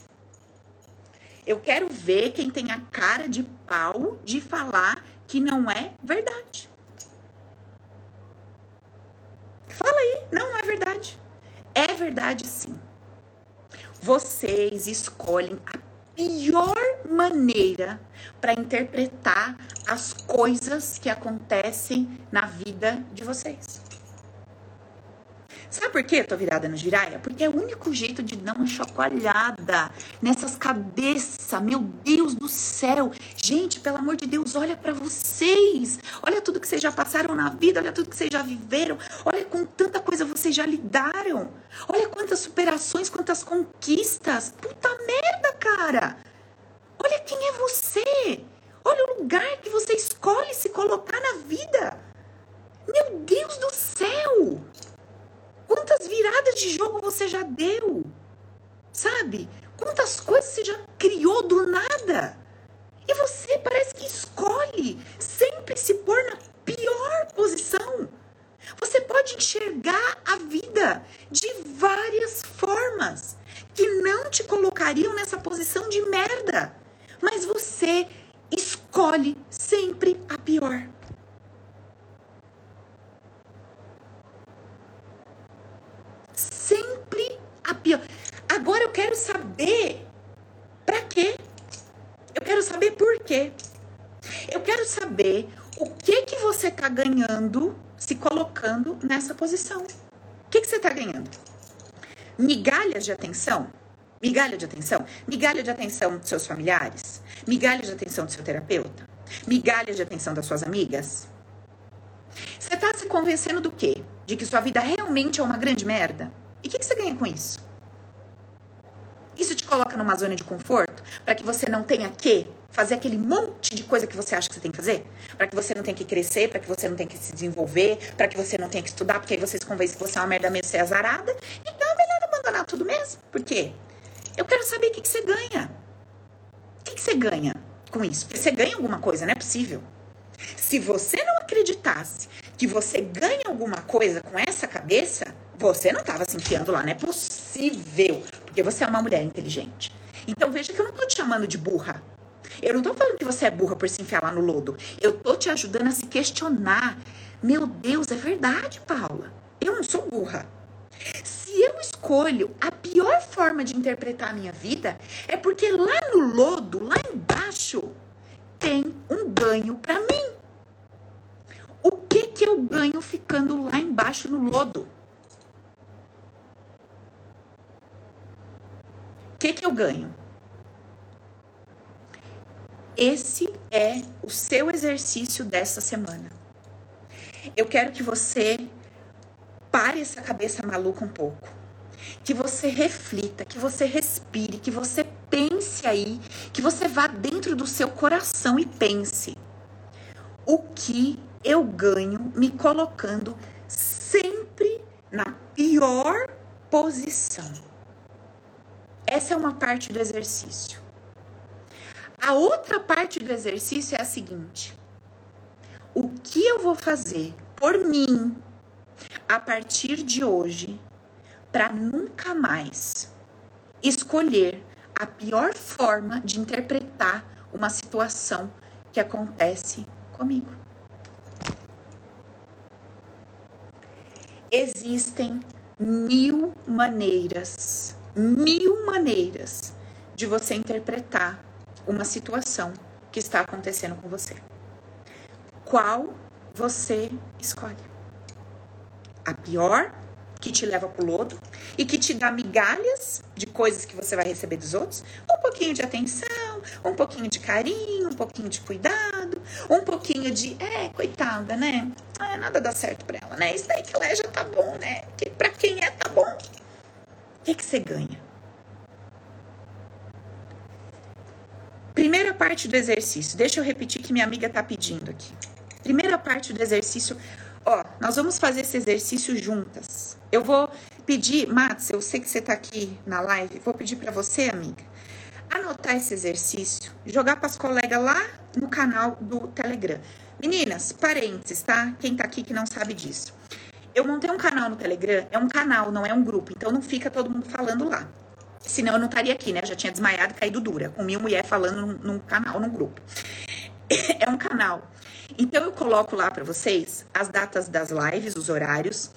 Eu quero ver quem tem a cara de pau de falar que não é verdade. Fala aí, É verdade, sim. Vocês escolhem a pior maneira para interpretar as coisas que acontecem na vida de vocês. Sabe por que eu tô virada no giraia? Porque é o único jeito de dar uma chacoalhada nessas cabeças. Meu Deus do céu. Gente, pelo amor de Deus, olha para vocês. Olha tudo que vocês já passaram na vida, olha tudo que vocês já viveram. Olha com tanta coisa vocês já lidaram. Olha quantas superações, quantas conquistas. Puta merda, cara. Olha quem é você. Olha o lugar que você escolhe se colocar na vida. Meu Deus do céu! Quantas viradas de jogo você já deu? Sabe? Quantas coisas você já criou do nada? E você parece que escolhe sempre se pôr na pior posição. Você pode enxergar a vida de várias formas que não te colocariam nessa posição de merda. Mas você escolhe sempre a pior. Sempre a pior. Agora eu quero saber para quê? Eu quero saber por quê. Eu quero saber o que que você tá ganhando se colocando nessa posição. O que que você tá ganhando? Migalhas de atenção? Migalha de atenção? Migalha de atenção dos seus familiares? Migalha de atenção do seu terapeuta? Migalha de atenção das suas amigas? Você tá se convencendo do quê? De que sua vida realmente é uma grande merda? E o que, que você ganha com isso? Isso te coloca numa zona de conforto para que você não tenha que fazer aquele monte de coisa que você acha que você tem que fazer? Para que você não tenha que crescer, para que você não tenha que se desenvolver, para que você não tenha que estudar, porque aí você se convence que você é uma merda mesmo, você é azarada. Então é melhor abandonar tudo mesmo. Por quê? Eu quero saber o que, que você ganha. O que, que você ganha com isso? Porque você ganha alguma coisa, não é possível. Se você não acreditasse que você ganha alguma coisa com essa cabeça, você não estava se enfiando lá, não é possível. Porque você é uma mulher inteligente. Então veja que eu não tô te chamando de burra. Eu não tô falando que você é burra por se enfiar lá no lodo. Eu tô te ajudando a se questionar. Meu Deus, é verdade, Paula. Eu não sou burra. Se eu escolho a pior forma de interpretar a minha vida, é porque lá no lodo, lá embaixo, tem um ganho para mim. O que que eu ganho ficando lá embaixo no lodo? Que que eu ganho? Esse é o seu exercício dessa semana. Eu quero que você pare essa cabeça maluca um pouco. Que você reflita, que você respire, que você pense aí, que você vá dentro do seu coração e pense: o que eu ganho me colocando sempre na pior posição? Essa é uma parte do exercício. A outra parte do exercício é a seguinte: o que eu vou fazer por mim a partir de hoje para nunca mais escolher a pior forma de interpretar uma situação que acontece comigo. Existem mil maneiras, mil maneiras de você interpretar uma situação que está acontecendo com você. Qual você escolhe? a pior, que te leva pro lodo e que te dá migalhas de coisas que você vai receber dos outros, um pouquinho de atenção, um pouquinho de carinho, um pouquinho de cuidado, um pouquinho de, é, coitada, né? Ah, nada dá certo pra ela, né? Isso daí que ela é já tá bom, né? Que pra quem é, tá bom. O que, que você ganha? Primeira parte do exercício. Deixa eu repetir que minha amiga tá pedindo aqui. Primeira parte do exercício Ó, nós vamos fazer esse exercício juntas. Eu vou pedir, Matos, eu sei que você tá aqui na live, vou pedir para você, amiga, anotar esse exercício, jogar para as colegas lá no canal do Telegram. Meninas, parênteses, tá? Quem tá aqui que não sabe disso. Eu montei um canal no Telegram, é um canal, não é um grupo, então não fica todo mundo falando lá. Senão eu não estaria aqui, né? Eu já tinha desmaiado e caído dura, com mil mulheres falando num, num canal, num grupo. É um canal então eu coloco lá para vocês as datas das lives, os horários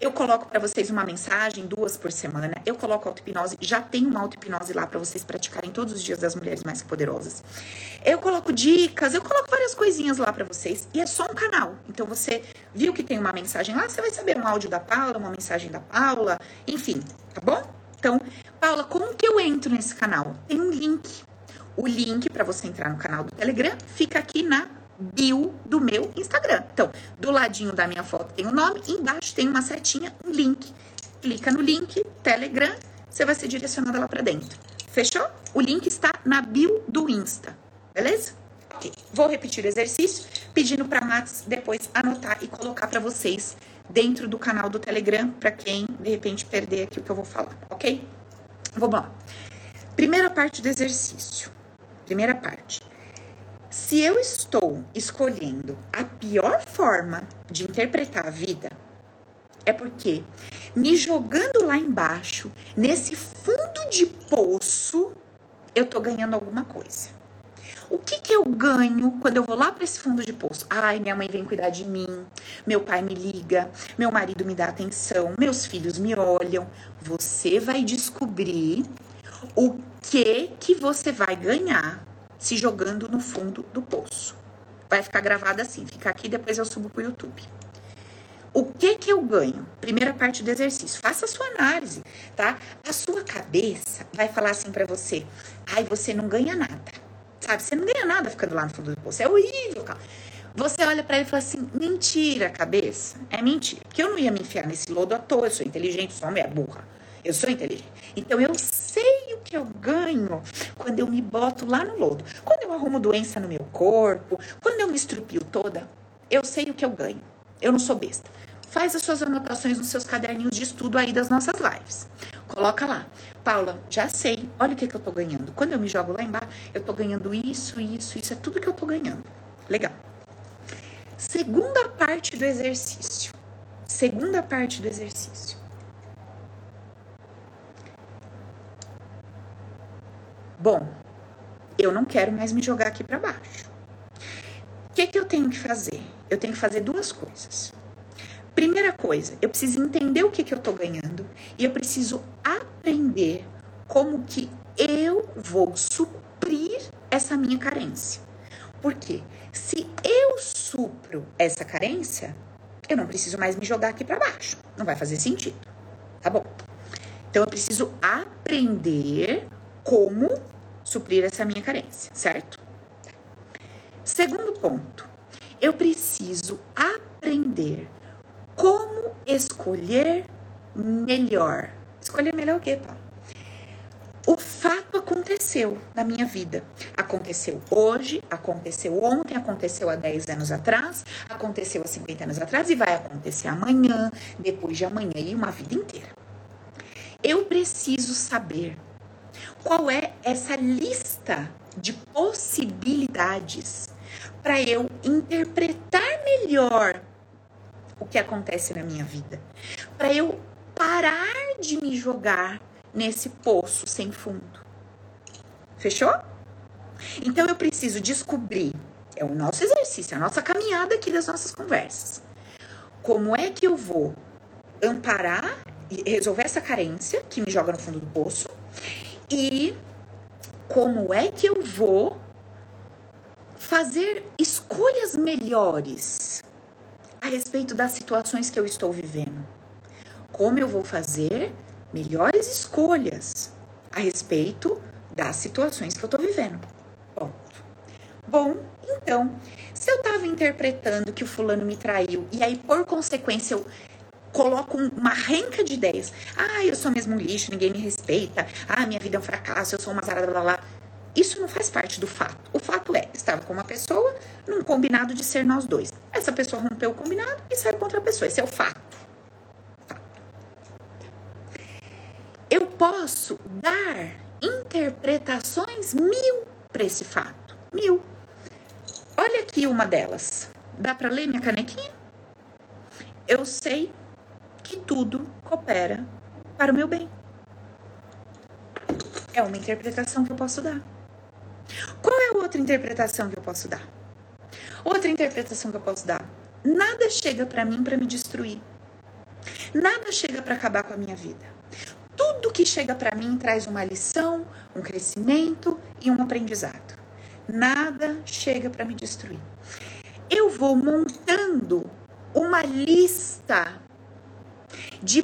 Eu coloco para vocês uma mensagem, duas por semana. Eu coloco auto-hipnose, já tem uma auto-hipnose lá para vocês praticarem todos os dias das mulheres mais poderosas. Eu coloco dicas, eu coloco várias coisinhas lá para vocês. E é só um canal. Então você viu que tem uma mensagem lá, você vai saber um áudio da Paula, uma mensagem da Paula, enfim, tá bom? Então, Paula, como que eu entro nesse canal? Tem um link. O link para você entrar no canal do Telegram fica aqui na bio do meu Instagram. Então, do ladinho da minha foto tem o nome, embaixo tem uma setinha, um link. Clica no link, Telegram, você vai ser direcionada lá para dentro. Fechou? O link está na bio do Insta, beleza? Ok. Vou repetir o exercício, pedindo para Max depois anotar e colocar para vocês dentro do canal do Telegram, para quem de repente perder aqui o que eu vou falar, ok? Vamos lá. Primeira parte do exercício. Primeira parte. Se eu estou escolhendo a pior forma de interpretar a vida, é porque me jogando lá embaixo, nesse fundo de poço, eu tô ganhando alguma coisa. O que que eu ganho quando eu vou lá para esse fundo de poço? Ai, minha mãe vem cuidar de mim, meu pai me liga, meu marido me dá atenção, meus filhos me olham. Você vai descobrir o que que você vai ganhar se jogando no fundo do poço. Vai ficar gravado assim, fica aqui, depois eu subo pro YouTube. O que que eu ganho? Primeira parte do exercício. Faça a sua análise, tá? A sua cabeça vai falar assim para você: "Ai, você não ganha nada". Sabe? Você não ganha nada ficando lá no fundo do poço. É horrível, cara. Você olha para ele e fala assim: "Mentira, cabeça. É mentira. Porque eu não ia me enfiar nesse lodo à toa, eu sou inteligente, uma mulher burra. Eu sou inteligente. Então eu sei o que eu ganho quando eu me boto lá no lodo. Quando eu arrumo doença no meu corpo, quando eu me estrupio toda, eu sei o que eu ganho. Eu não sou besta. Faz as suas anotações nos seus caderninhos de estudo aí das nossas lives. Coloca lá. Paula, já sei. Olha o que, que eu tô ganhando. Quando eu me jogo lá embaixo, eu tô ganhando isso, isso, isso. É tudo que eu tô ganhando. Legal. Segunda parte do exercício. Segunda parte do exercício. Bom, eu não quero mais me jogar aqui para baixo. O que, que eu tenho que fazer? Eu tenho que fazer duas coisas. Primeira coisa, eu preciso entender o que, que eu tô ganhando e eu preciso aprender como que eu vou suprir essa minha carência. Porque se eu supro essa carência, eu não preciso mais me jogar aqui para baixo. Não vai fazer sentido. Tá bom? Então eu preciso aprender como suprir essa minha carência, certo? Segundo ponto, eu preciso aprender como escolher melhor. Escolher melhor o quê, Paulo? O fato aconteceu na minha vida. Aconteceu hoje, aconteceu ontem, aconteceu há 10 anos atrás, aconteceu há 50 anos atrás e vai acontecer amanhã, depois de amanhã e uma vida inteira. Eu preciso saber qual é essa lista de possibilidades para eu interpretar melhor o que acontece na minha vida, para eu parar de me jogar nesse poço sem fundo. Fechou? Então eu preciso descobrir, é o nosso exercício, a nossa caminhada aqui das nossas conversas. Como é que eu vou amparar e resolver essa carência que me joga no fundo do poço e como é que eu vou fazer escolhas melhores a respeito das situações que eu estou vivendo. Como eu vou fazer melhores escolhas a respeito das situações que eu estou vivendo. Ponto. Bom, então, se eu estava interpretando que o fulano me traiu e aí por consequência eu coloco uma renca de ideias. Ah, eu sou mesmo um lixo, ninguém me respeita. Ah, minha vida é um fracasso, eu sou uma zarada, blá, blá. Isso não faz parte do fato. O fato é, estava com uma pessoa num combinado de ser nós dois. Essa pessoa rompeu o combinado e saiu contra a pessoa. Esse é o fato. Eu posso dar interpretações mil para esse fato. Mil. Olha aqui uma delas. Dá para ler minha canequinha? Eu sei que tudo coopera para o meu bem. É uma interpretação que eu posso dar. Qual é a outra interpretação que eu posso dar? Outra interpretação que eu posso dar: nada chega para mim para me destruir. Nada chega para acabar com a minha vida. Tudo que chega para mim traz uma lição, um crescimento e um aprendizado. Nada chega para me destruir. Eu vou montando uma lista de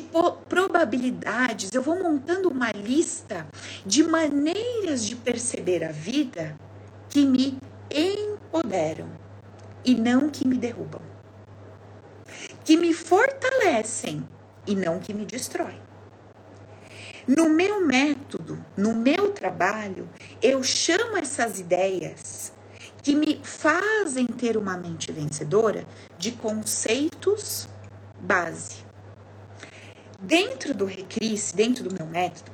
probabilidades, eu vou montando uma lista de maneiras de perceber a vida que me empoderam e não que me derrubam, que me fortalecem e não que me destroem. No meu método, no meu trabalho, eu chamo essas ideias que me fazem ter uma mente vencedora de conceitos base. Dentro do Recris, dentro do meu método,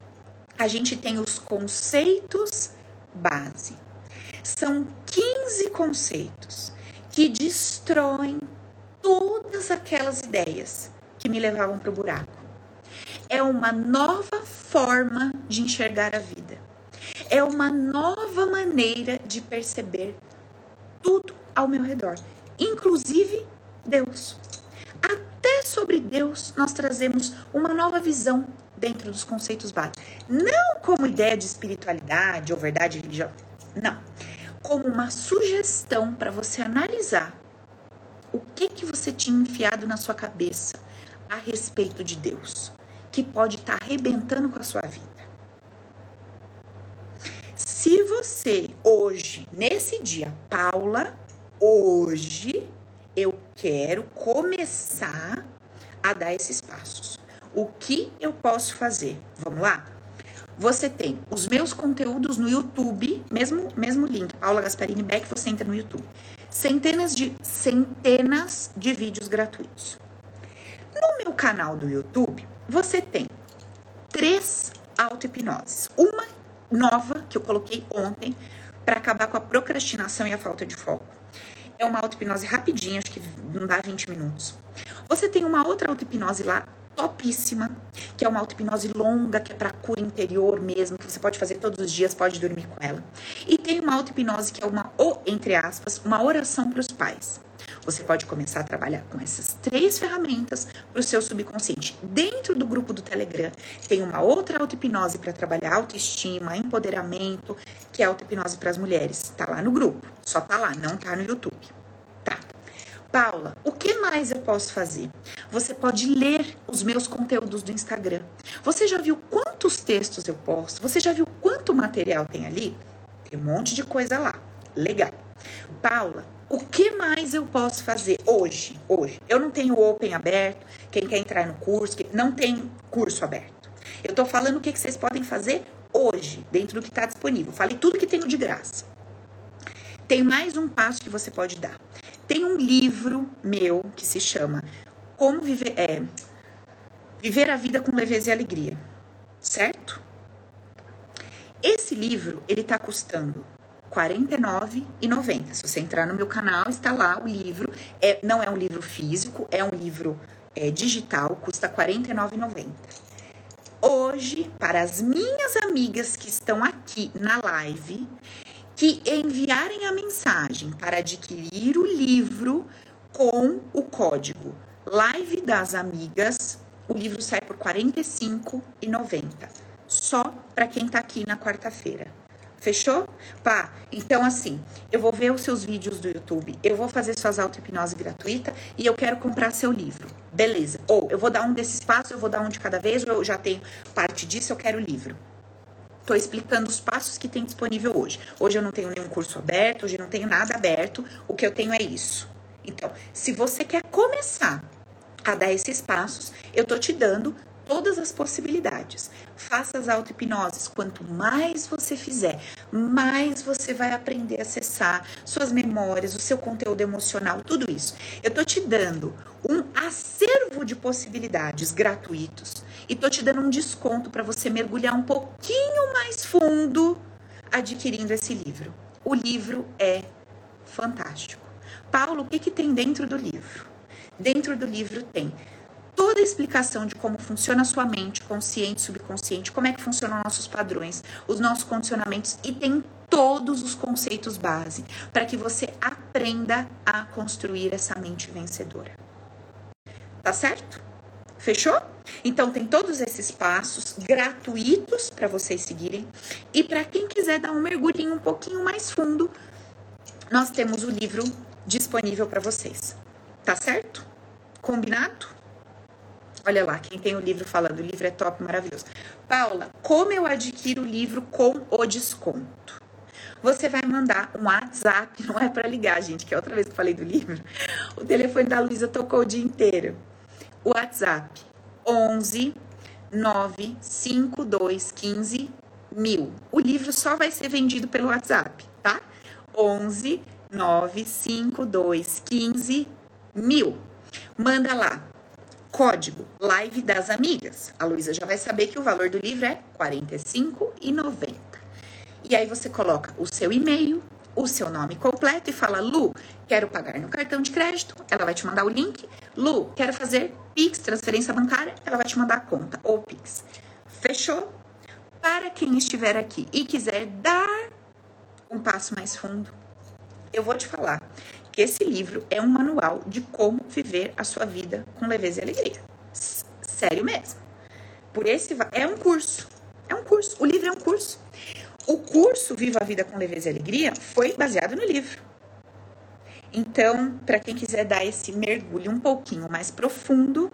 a gente tem os conceitos base. São 15 conceitos que destroem todas aquelas ideias que me levavam para o buraco. É uma nova forma de enxergar a vida. É uma nova maneira de perceber tudo ao meu redor, inclusive Deus. Até sobre Deus nós trazemos uma nova visão dentro dos conceitos básicos. Não como ideia de espiritualidade ou verdade religiosa. Não. Como uma sugestão para você analisar o que que você tinha enfiado na sua cabeça a respeito de Deus, que pode estar tá arrebentando com a sua vida. Se você hoje, nesse dia, Paula, hoje eu quero começar a dar esses passos. O que eu posso fazer? Vamos lá? Você tem os meus conteúdos no YouTube, mesmo, mesmo link, Paula Gasparini Beck, você entra no YouTube. Centenas de centenas de vídeos gratuitos. No meu canal do YouTube, você tem três auto-hipnoses. Uma nova que eu coloquei ontem para acabar com a procrastinação e a falta de foco. É uma auto-hipnose rapidinha, acho que não dá 20 minutos. Você tem uma outra auto-hipnose lá, topíssima, que é uma auto-hipnose longa, que é para cura interior mesmo, que você pode fazer todos os dias, pode dormir com ela. E tem uma auto-hipnose que é uma, ou entre aspas, uma oração para os pais. Você pode começar a trabalhar com essas três ferramentas para o seu subconsciente. Dentro do grupo do Telegram tem uma outra auto-hipnose para trabalhar autoestima, empoderamento, que é auto-hipnose para as mulheres. Está lá no grupo, só tá lá, não tá no YouTube. Tá. Paula, o que mais eu posso fazer? Você pode ler os meus conteúdos do Instagram. Você já viu quantos textos eu posto? Você já viu quanto material tem ali? Tem um monte de coisa lá. Legal. Paula, o que mais eu posso fazer hoje? Hoje, eu não tenho Open aberto. Quem quer entrar no curso, não tem curso aberto. Eu tô falando o que, que vocês podem fazer hoje, dentro do que está disponível. Falei tudo que tenho de graça. Tem mais um passo que você pode dar. Tem um livro meu que se chama Como Viver, é, Viver a Vida com Leveza e Alegria, certo? Esse livro, ele tá custando R$ 49,90. Se você entrar no meu canal, está lá o livro. É, não é um livro físico, é um livro é, digital, custa R$ 49,90. Hoje, para as minhas amigas que estão aqui na live, que enviarem a mensagem para adquirir o livro com o código Live das Amigas, o livro sai por R$ 45,90. Só para quem está aqui na quarta-feira. Fechou? Pá, então assim, eu vou ver os seus vídeos do YouTube, eu vou fazer suas auto-hipnose gratuita e eu quero comprar seu livro. Beleza. Ou eu vou dar um desses passos, eu vou dar um de cada vez, ou eu já tenho parte disso, eu quero o livro. Tô explicando os passos que tem disponível hoje. Hoje eu não tenho nenhum curso aberto, hoje eu não tenho nada aberto, o que eu tenho é isso. Então, se você quer começar a dar esses passos, eu tô te dando todas as possibilidades. Faça as auto-hipnoses. Quanto mais você fizer, mais você vai aprender a acessar suas memórias, o seu conteúdo emocional, tudo isso. Eu tô te dando um acervo de possibilidades gratuitos e tô te dando um desconto para você mergulhar um pouquinho mais fundo adquirindo esse livro. O livro é fantástico. Paulo, o que, que tem dentro do livro? Dentro do livro tem toda a explicação de como funciona a sua mente, consciente, subconsciente, como é que funcionam nossos padrões, os nossos condicionamentos e tem todos os conceitos base para que você aprenda a construir essa mente vencedora. Tá certo? Fechou? Então tem todos esses passos gratuitos para vocês seguirem. E para quem quiser dar um mergulhinho um pouquinho mais fundo, nós temos o livro disponível para vocês. Tá certo? Combinado? Olha lá, quem tem o livro falando, o livro é top, maravilhoso. Paula, como eu adquiro o livro com o desconto? Você vai mandar um WhatsApp, não é para ligar, gente, que é outra vez que eu falei do livro. O telefone da Luísa tocou o dia inteiro. O WhatsApp 11 95215 mil. O livro só vai ser vendido pelo WhatsApp, tá? 11 95215 mil. Manda lá. Código Live das Amigas. A Luísa já vai saber que o valor do livro é R$ 45,90. E aí você coloca o seu e-mail, o seu nome completo e fala: Lu, quero pagar no cartão de crédito. Ela vai te mandar o link. Lu, quero fazer Pix, transferência bancária. Ela vai te mandar a conta ou Pix. Fechou? Para quem estiver aqui e quiser dar um passo mais fundo, eu vou te falar que esse livro é um manual de como viver a sua vida com leveza e alegria. Sério mesmo. Por esse é um curso. É um curso. O livro é um curso. O curso Viva a Vida com Leveza e Alegria foi baseado no livro. Então, para quem quiser dar esse mergulho um pouquinho mais profundo,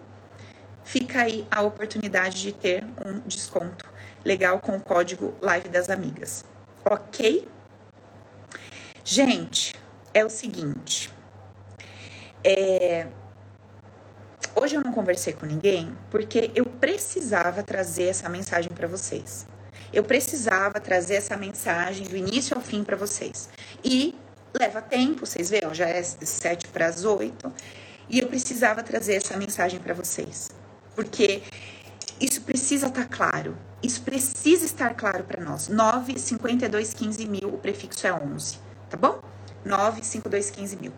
fica aí a oportunidade de ter um desconto legal com o código Live das Amigas. Ok? Gente, é o seguinte. É, hoje eu não conversei com ninguém porque eu precisava trazer essa mensagem para vocês. Eu precisava trazer essa mensagem do início ao fim para vocês. E leva tempo, vocês veem, já é sete para as oito. E eu precisava trazer essa mensagem para vocês. Porque isso precisa estar tá claro. Isso precisa estar claro para nós. 9, 52, 15 mil, o prefixo é 11, tá bom? 95215 mil.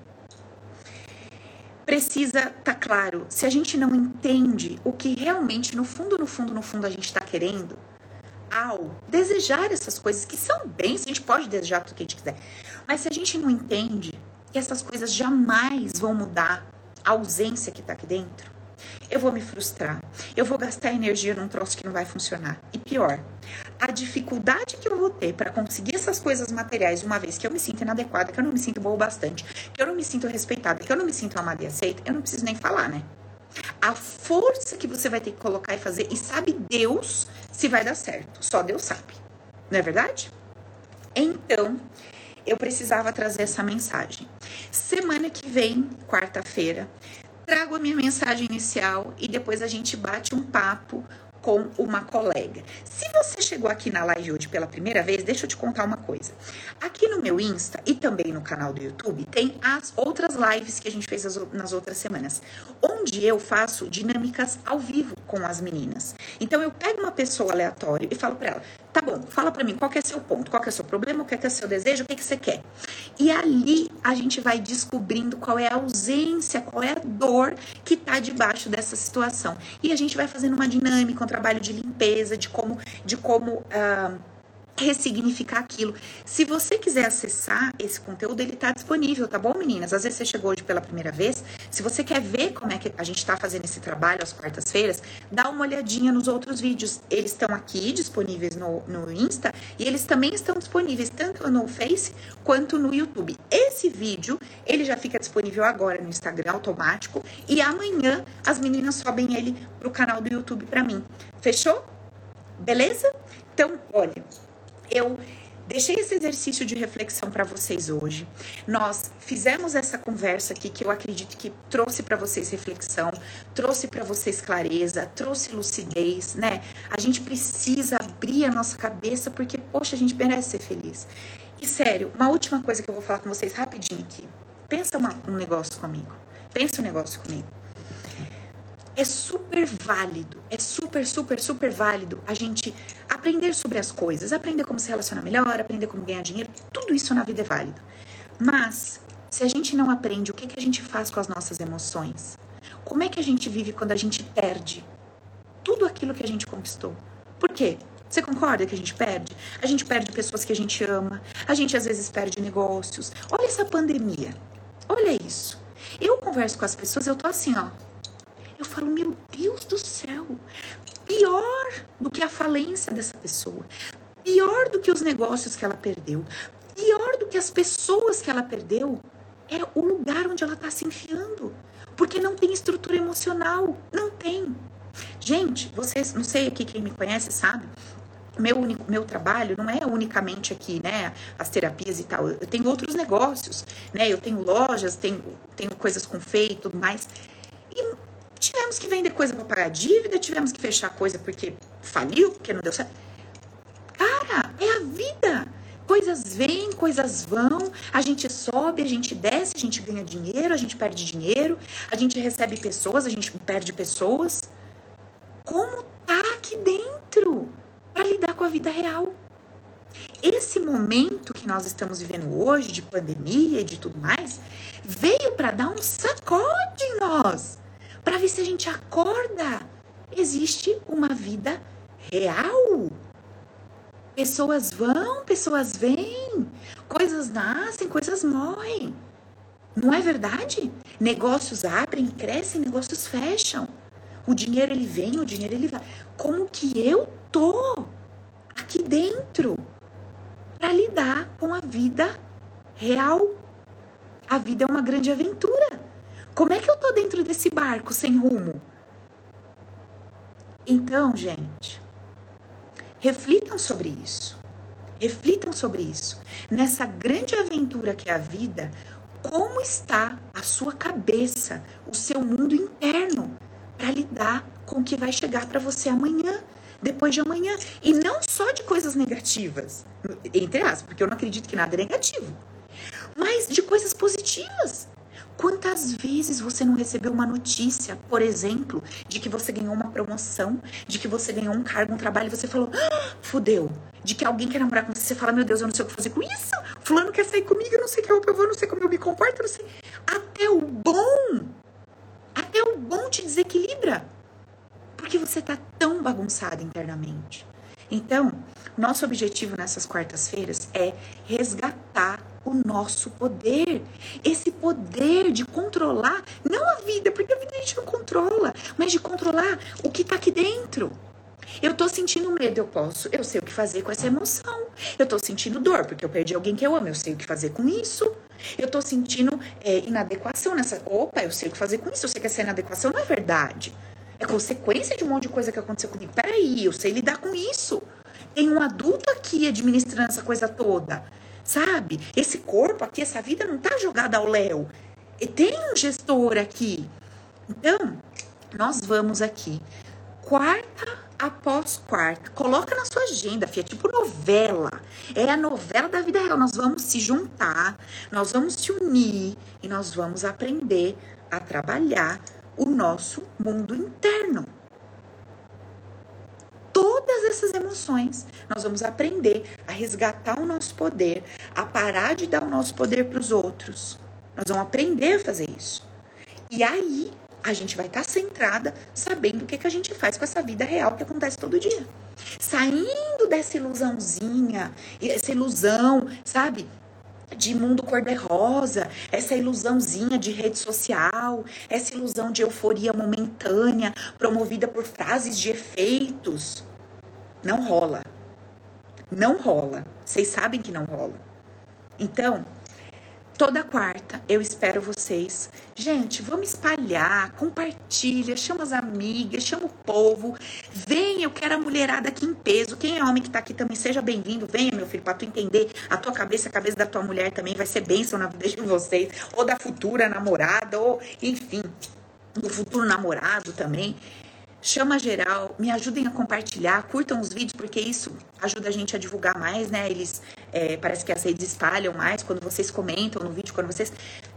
Precisa estar tá claro, se a gente não entende o que realmente, no fundo, no fundo, no fundo, a gente está querendo, ao desejar essas coisas que são bens, a gente pode desejar tudo que a gente quiser, mas se a gente não entende que essas coisas jamais vão mudar a ausência que está aqui dentro, eu vou me frustrar, eu vou gastar energia num troço que não vai funcionar. E pior, a dificuldade que eu vou ter para conseguir essas coisas materiais, uma vez que eu me sinto inadequada, que eu não me sinto boa o bastante, que eu não me sinto respeitada, que eu não me sinto amada e aceita, eu não preciso nem falar, né? A força que você vai ter que colocar e fazer, e sabe Deus se vai dar certo. Só Deus sabe. Não é verdade? Então, eu precisava trazer essa mensagem. Semana que vem, quarta-feira, trago a minha mensagem inicial e depois a gente bate um papo com uma colega. Se você chegou aqui na live hoje pela primeira vez, deixa eu te contar uma coisa. Aqui no meu Insta e também no canal do YouTube tem as outras lives que a gente fez nas outras semanas, onde eu faço dinâmicas ao vivo com as meninas. Então eu pego uma pessoa aleatória e falo para ela: Tá bom, fala para mim qual é seu ponto, qual é seu problema, qual é seu desejo, o que, que você quer. E ali a gente vai descobrindo qual é a ausência, qual é a dor que tá debaixo dessa situação. E a gente vai fazendo uma dinâmica, um trabalho de limpeza, de como, de como uh, ressignificar aquilo. Se você quiser acessar esse conteúdo, ele está disponível, tá bom, meninas? Às vezes você chegou hoje pela primeira vez. Se você quer ver como é que a gente está fazendo esse trabalho às quartas-feiras, dá uma olhadinha nos outros vídeos. Eles estão aqui disponíveis no, no Insta e eles também estão disponíveis tanto no Face quanto no YouTube. Esse vídeo, ele já fica disponível agora no Instagram automático e amanhã as meninas sobem ele pro canal do YouTube para mim. Fechou? Beleza? Então, olha, eu deixei esse exercício de reflexão para vocês hoje. Nós fizemos essa conversa aqui que eu acredito que trouxe para vocês reflexão, trouxe para vocês clareza, trouxe lucidez, né? A gente precisa abrir a nossa cabeça porque, poxa, a gente merece ser feliz. E sério, uma última coisa que eu vou falar com vocês rapidinho aqui. Pensa uma, um negócio comigo. Pensa um negócio comigo é super válido, é super, super, super válido a gente aprender sobre as coisas, aprender como se relacionar melhor, aprender como ganhar dinheiro, tudo isso na vida é válido. Mas, se a gente não aprende, o que, que a gente faz com as nossas emoções? Como é que a gente vive quando a gente perde tudo aquilo que a gente conquistou? Por quê? Você concorda que a gente perde? A gente perde pessoas que a gente ama, a gente às vezes perde negócios. Olha essa pandemia, olha isso. Eu converso com as pessoas, eu tô assim, ó, eu falo, meu Deus do céu! Pior do que a falência dessa pessoa, pior do que os negócios que ela perdeu, pior do que as pessoas que ela perdeu, é o lugar onde ela está se enfiando. Porque não tem estrutura emocional. Não tem. Gente, vocês, não sei aqui quem me conhece sabe, meu, único, meu trabalho não é unicamente aqui, né? As terapias e tal. Eu tenho outros negócios, né? Eu tenho lojas, tenho, tenho coisas com feio e tudo mais. Tivemos que vender coisa para pagar dívida, tivemos que fechar coisa porque faliu, porque não deu certo. Cara, é a vida. Coisas vêm, coisas vão, a gente sobe, a gente desce, a gente ganha dinheiro, a gente perde dinheiro, a gente recebe pessoas, a gente perde pessoas. Como tá aqui dentro? para lidar com a vida real. Esse momento que nós estamos vivendo hoje, de pandemia e de tudo mais, veio para dar um sacode em nós, para ver se a gente acorda. Existe uma vida real. Pessoas vão, pessoas vêm, coisas nascem, coisas morrem. Não é verdade? Negócios abrem, crescem, negócios fecham. O dinheiro ele vem, o dinheiro ele vai. Como que eu tô aqui dentro para lidar com a vida real. A vida é uma grande aventura. Como é que eu tô dentro desse barco sem rumo? Então, gente, reflitam sobre isso. Reflitam sobre isso. Nessa grande aventura que é a vida, como está a sua cabeça, o seu mundo interno para lidar com o que vai chegar para você amanhã? depois de amanhã. E não só de coisas negativas, entre aspas, porque eu não acredito que nada é negativo, mas de coisas positivas. Quantas vezes você não recebeu uma notícia, por exemplo, de que você ganhou uma promoção, de que você ganhou um cargo, um trabalho, e você falou, ah, fudeu. De que alguém quer namorar com você, você fala, meu Deus, eu não sei o que fazer com isso. Fulano quer sair comigo, eu não sei que roupa eu vou, não sei como eu me comporto, não sei. Até o bom, até o bom te desequilibra porque você está tão bagunçado internamente. Então, nosso objetivo nessas quartas-feiras é resgatar o nosso poder. Esse poder de controlar, não a vida, porque a vida a gente não controla, mas de controlar o que está aqui dentro. Eu tô sentindo medo, eu posso, eu sei o que fazer com essa emoção. Eu tô sentindo dor, porque eu perdi alguém que eu amo, eu sei o que fazer com isso. Eu tô sentindo é, inadequação nessa. Opa, eu sei o que fazer com isso. Eu sei que essa inadequação não é verdade. É consequência de um monte de coisa que aconteceu comigo. Peraí, eu sei lidar com isso. Tem um adulto aqui administrando essa coisa toda. Sabe? Esse corpo aqui, essa vida não tá jogada ao léu. E tem um gestor aqui. Então, nós vamos aqui. Quarta após quarta. Coloca na sua agenda, é tipo novela. É a novela da vida real. Nós vamos se juntar, nós vamos se unir e nós vamos aprender a trabalhar o nosso mundo interno. Todas essas emoções, nós vamos aprender a resgatar o nosso poder, a parar de dar o nosso poder para os outros. Nós vamos aprender a fazer isso. E aí, a gente vai estar tá centrada, sabendo o que, que a gente faz com essa vida real que acontece todo dia. Saindo dessa ilusãozinha, essa ilusão, sabe? de mundo cor-de-rosa, essa ilusãozinha de rede social, essa ilusão de euforia momentânea promovida por frases de efeitos. Não rola. Não rola. Vocês sabem que não rola. Então, Toda quarta eu espero vocês. Gente, vamos espalhar, compartilha, chama as amigas, chama o povo. Vem, eu quero a mulherada aqui em peso. Quem é homem que tá aqui também, seja bem-vindo. Venha, meu filho, para tu entender. A tua cabeça, a cabeça da tua mulher também vai ser bênção na vida de vocês. Ou da futura namorada, ou enfim, do futuro namorado também. Chama geral, me ajudem a compartilhar, curtam os vídeos, porque isso ajuda a gente a divulgar mais, né? Eles é, parece que as redes espalham mais quando vocês comentam no vídeo, quando vocês.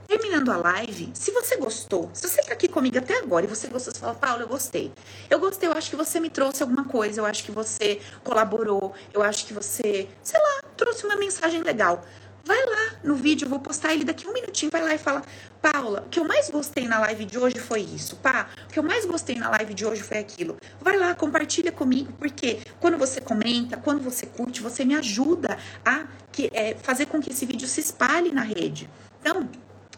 Terminando a live, se você gostou, se você tá aqui comigo até agora e você gostou, você fala, Paulo, eu gostei. Eu gostei, eu acho que você me trouxe alguma coisa, eu acho que você colaborou, eu acho que você, sei lá, trouxe uma mensagem legal. Vai lá no vídeo, eu vou postar ele daqui um minutinho. Vai lá e fala: Paula, o que eu mais gostei na live de hoje foi isso. Pá, o que eu mais gostei na live de hoje foi aquilo. Vai lá, compartilha comigo, porque quando você comenta, quando você curte, você me ajuda a que, é, fazer com que esse vídeo se espalhe na rede. Então,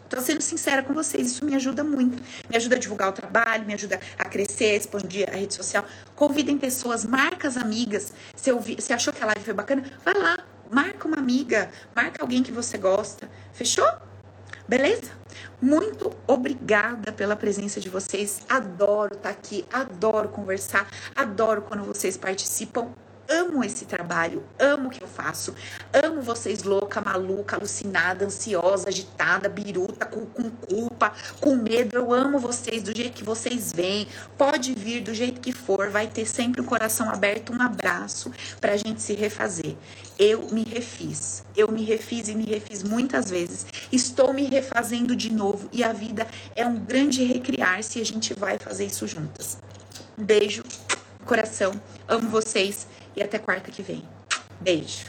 Tô sendo sincera com vocês, isso me ajuda muito. Me ajuda a divulgar o trabalho, me ajuda a crescer, a expandir a rede social. Convidem pessoas, marca as amigas. Se, ouvi, se achou que a live foi bacana, vai lá, marca uma amiga, marca alguém que você gosta. Fechou? Beleza? Muito obrigada pela presença de vocês. Adoro estar tá aqui, adoro conversar, adoro quando vocês participam amo esse trabalho, amo o que eu faço, amo vocês louca, maluca, alucinada, ansiosa, agitada, biruta, com, com culpa, com medo. Eu amo vocês do jeito que vocês vêm. Pode vir do jeito que for, vai ter sempre o um coração aberto, um abraço pra gente se refazer. Eu me refiz, eu me refiz e me refiz muitas vezes. Estou me refazendo de novo e a vida é um grande recriar se a gente vai fazer isso juntas. Beijo, coração, amo vocês e até quarta que vem. Beijo.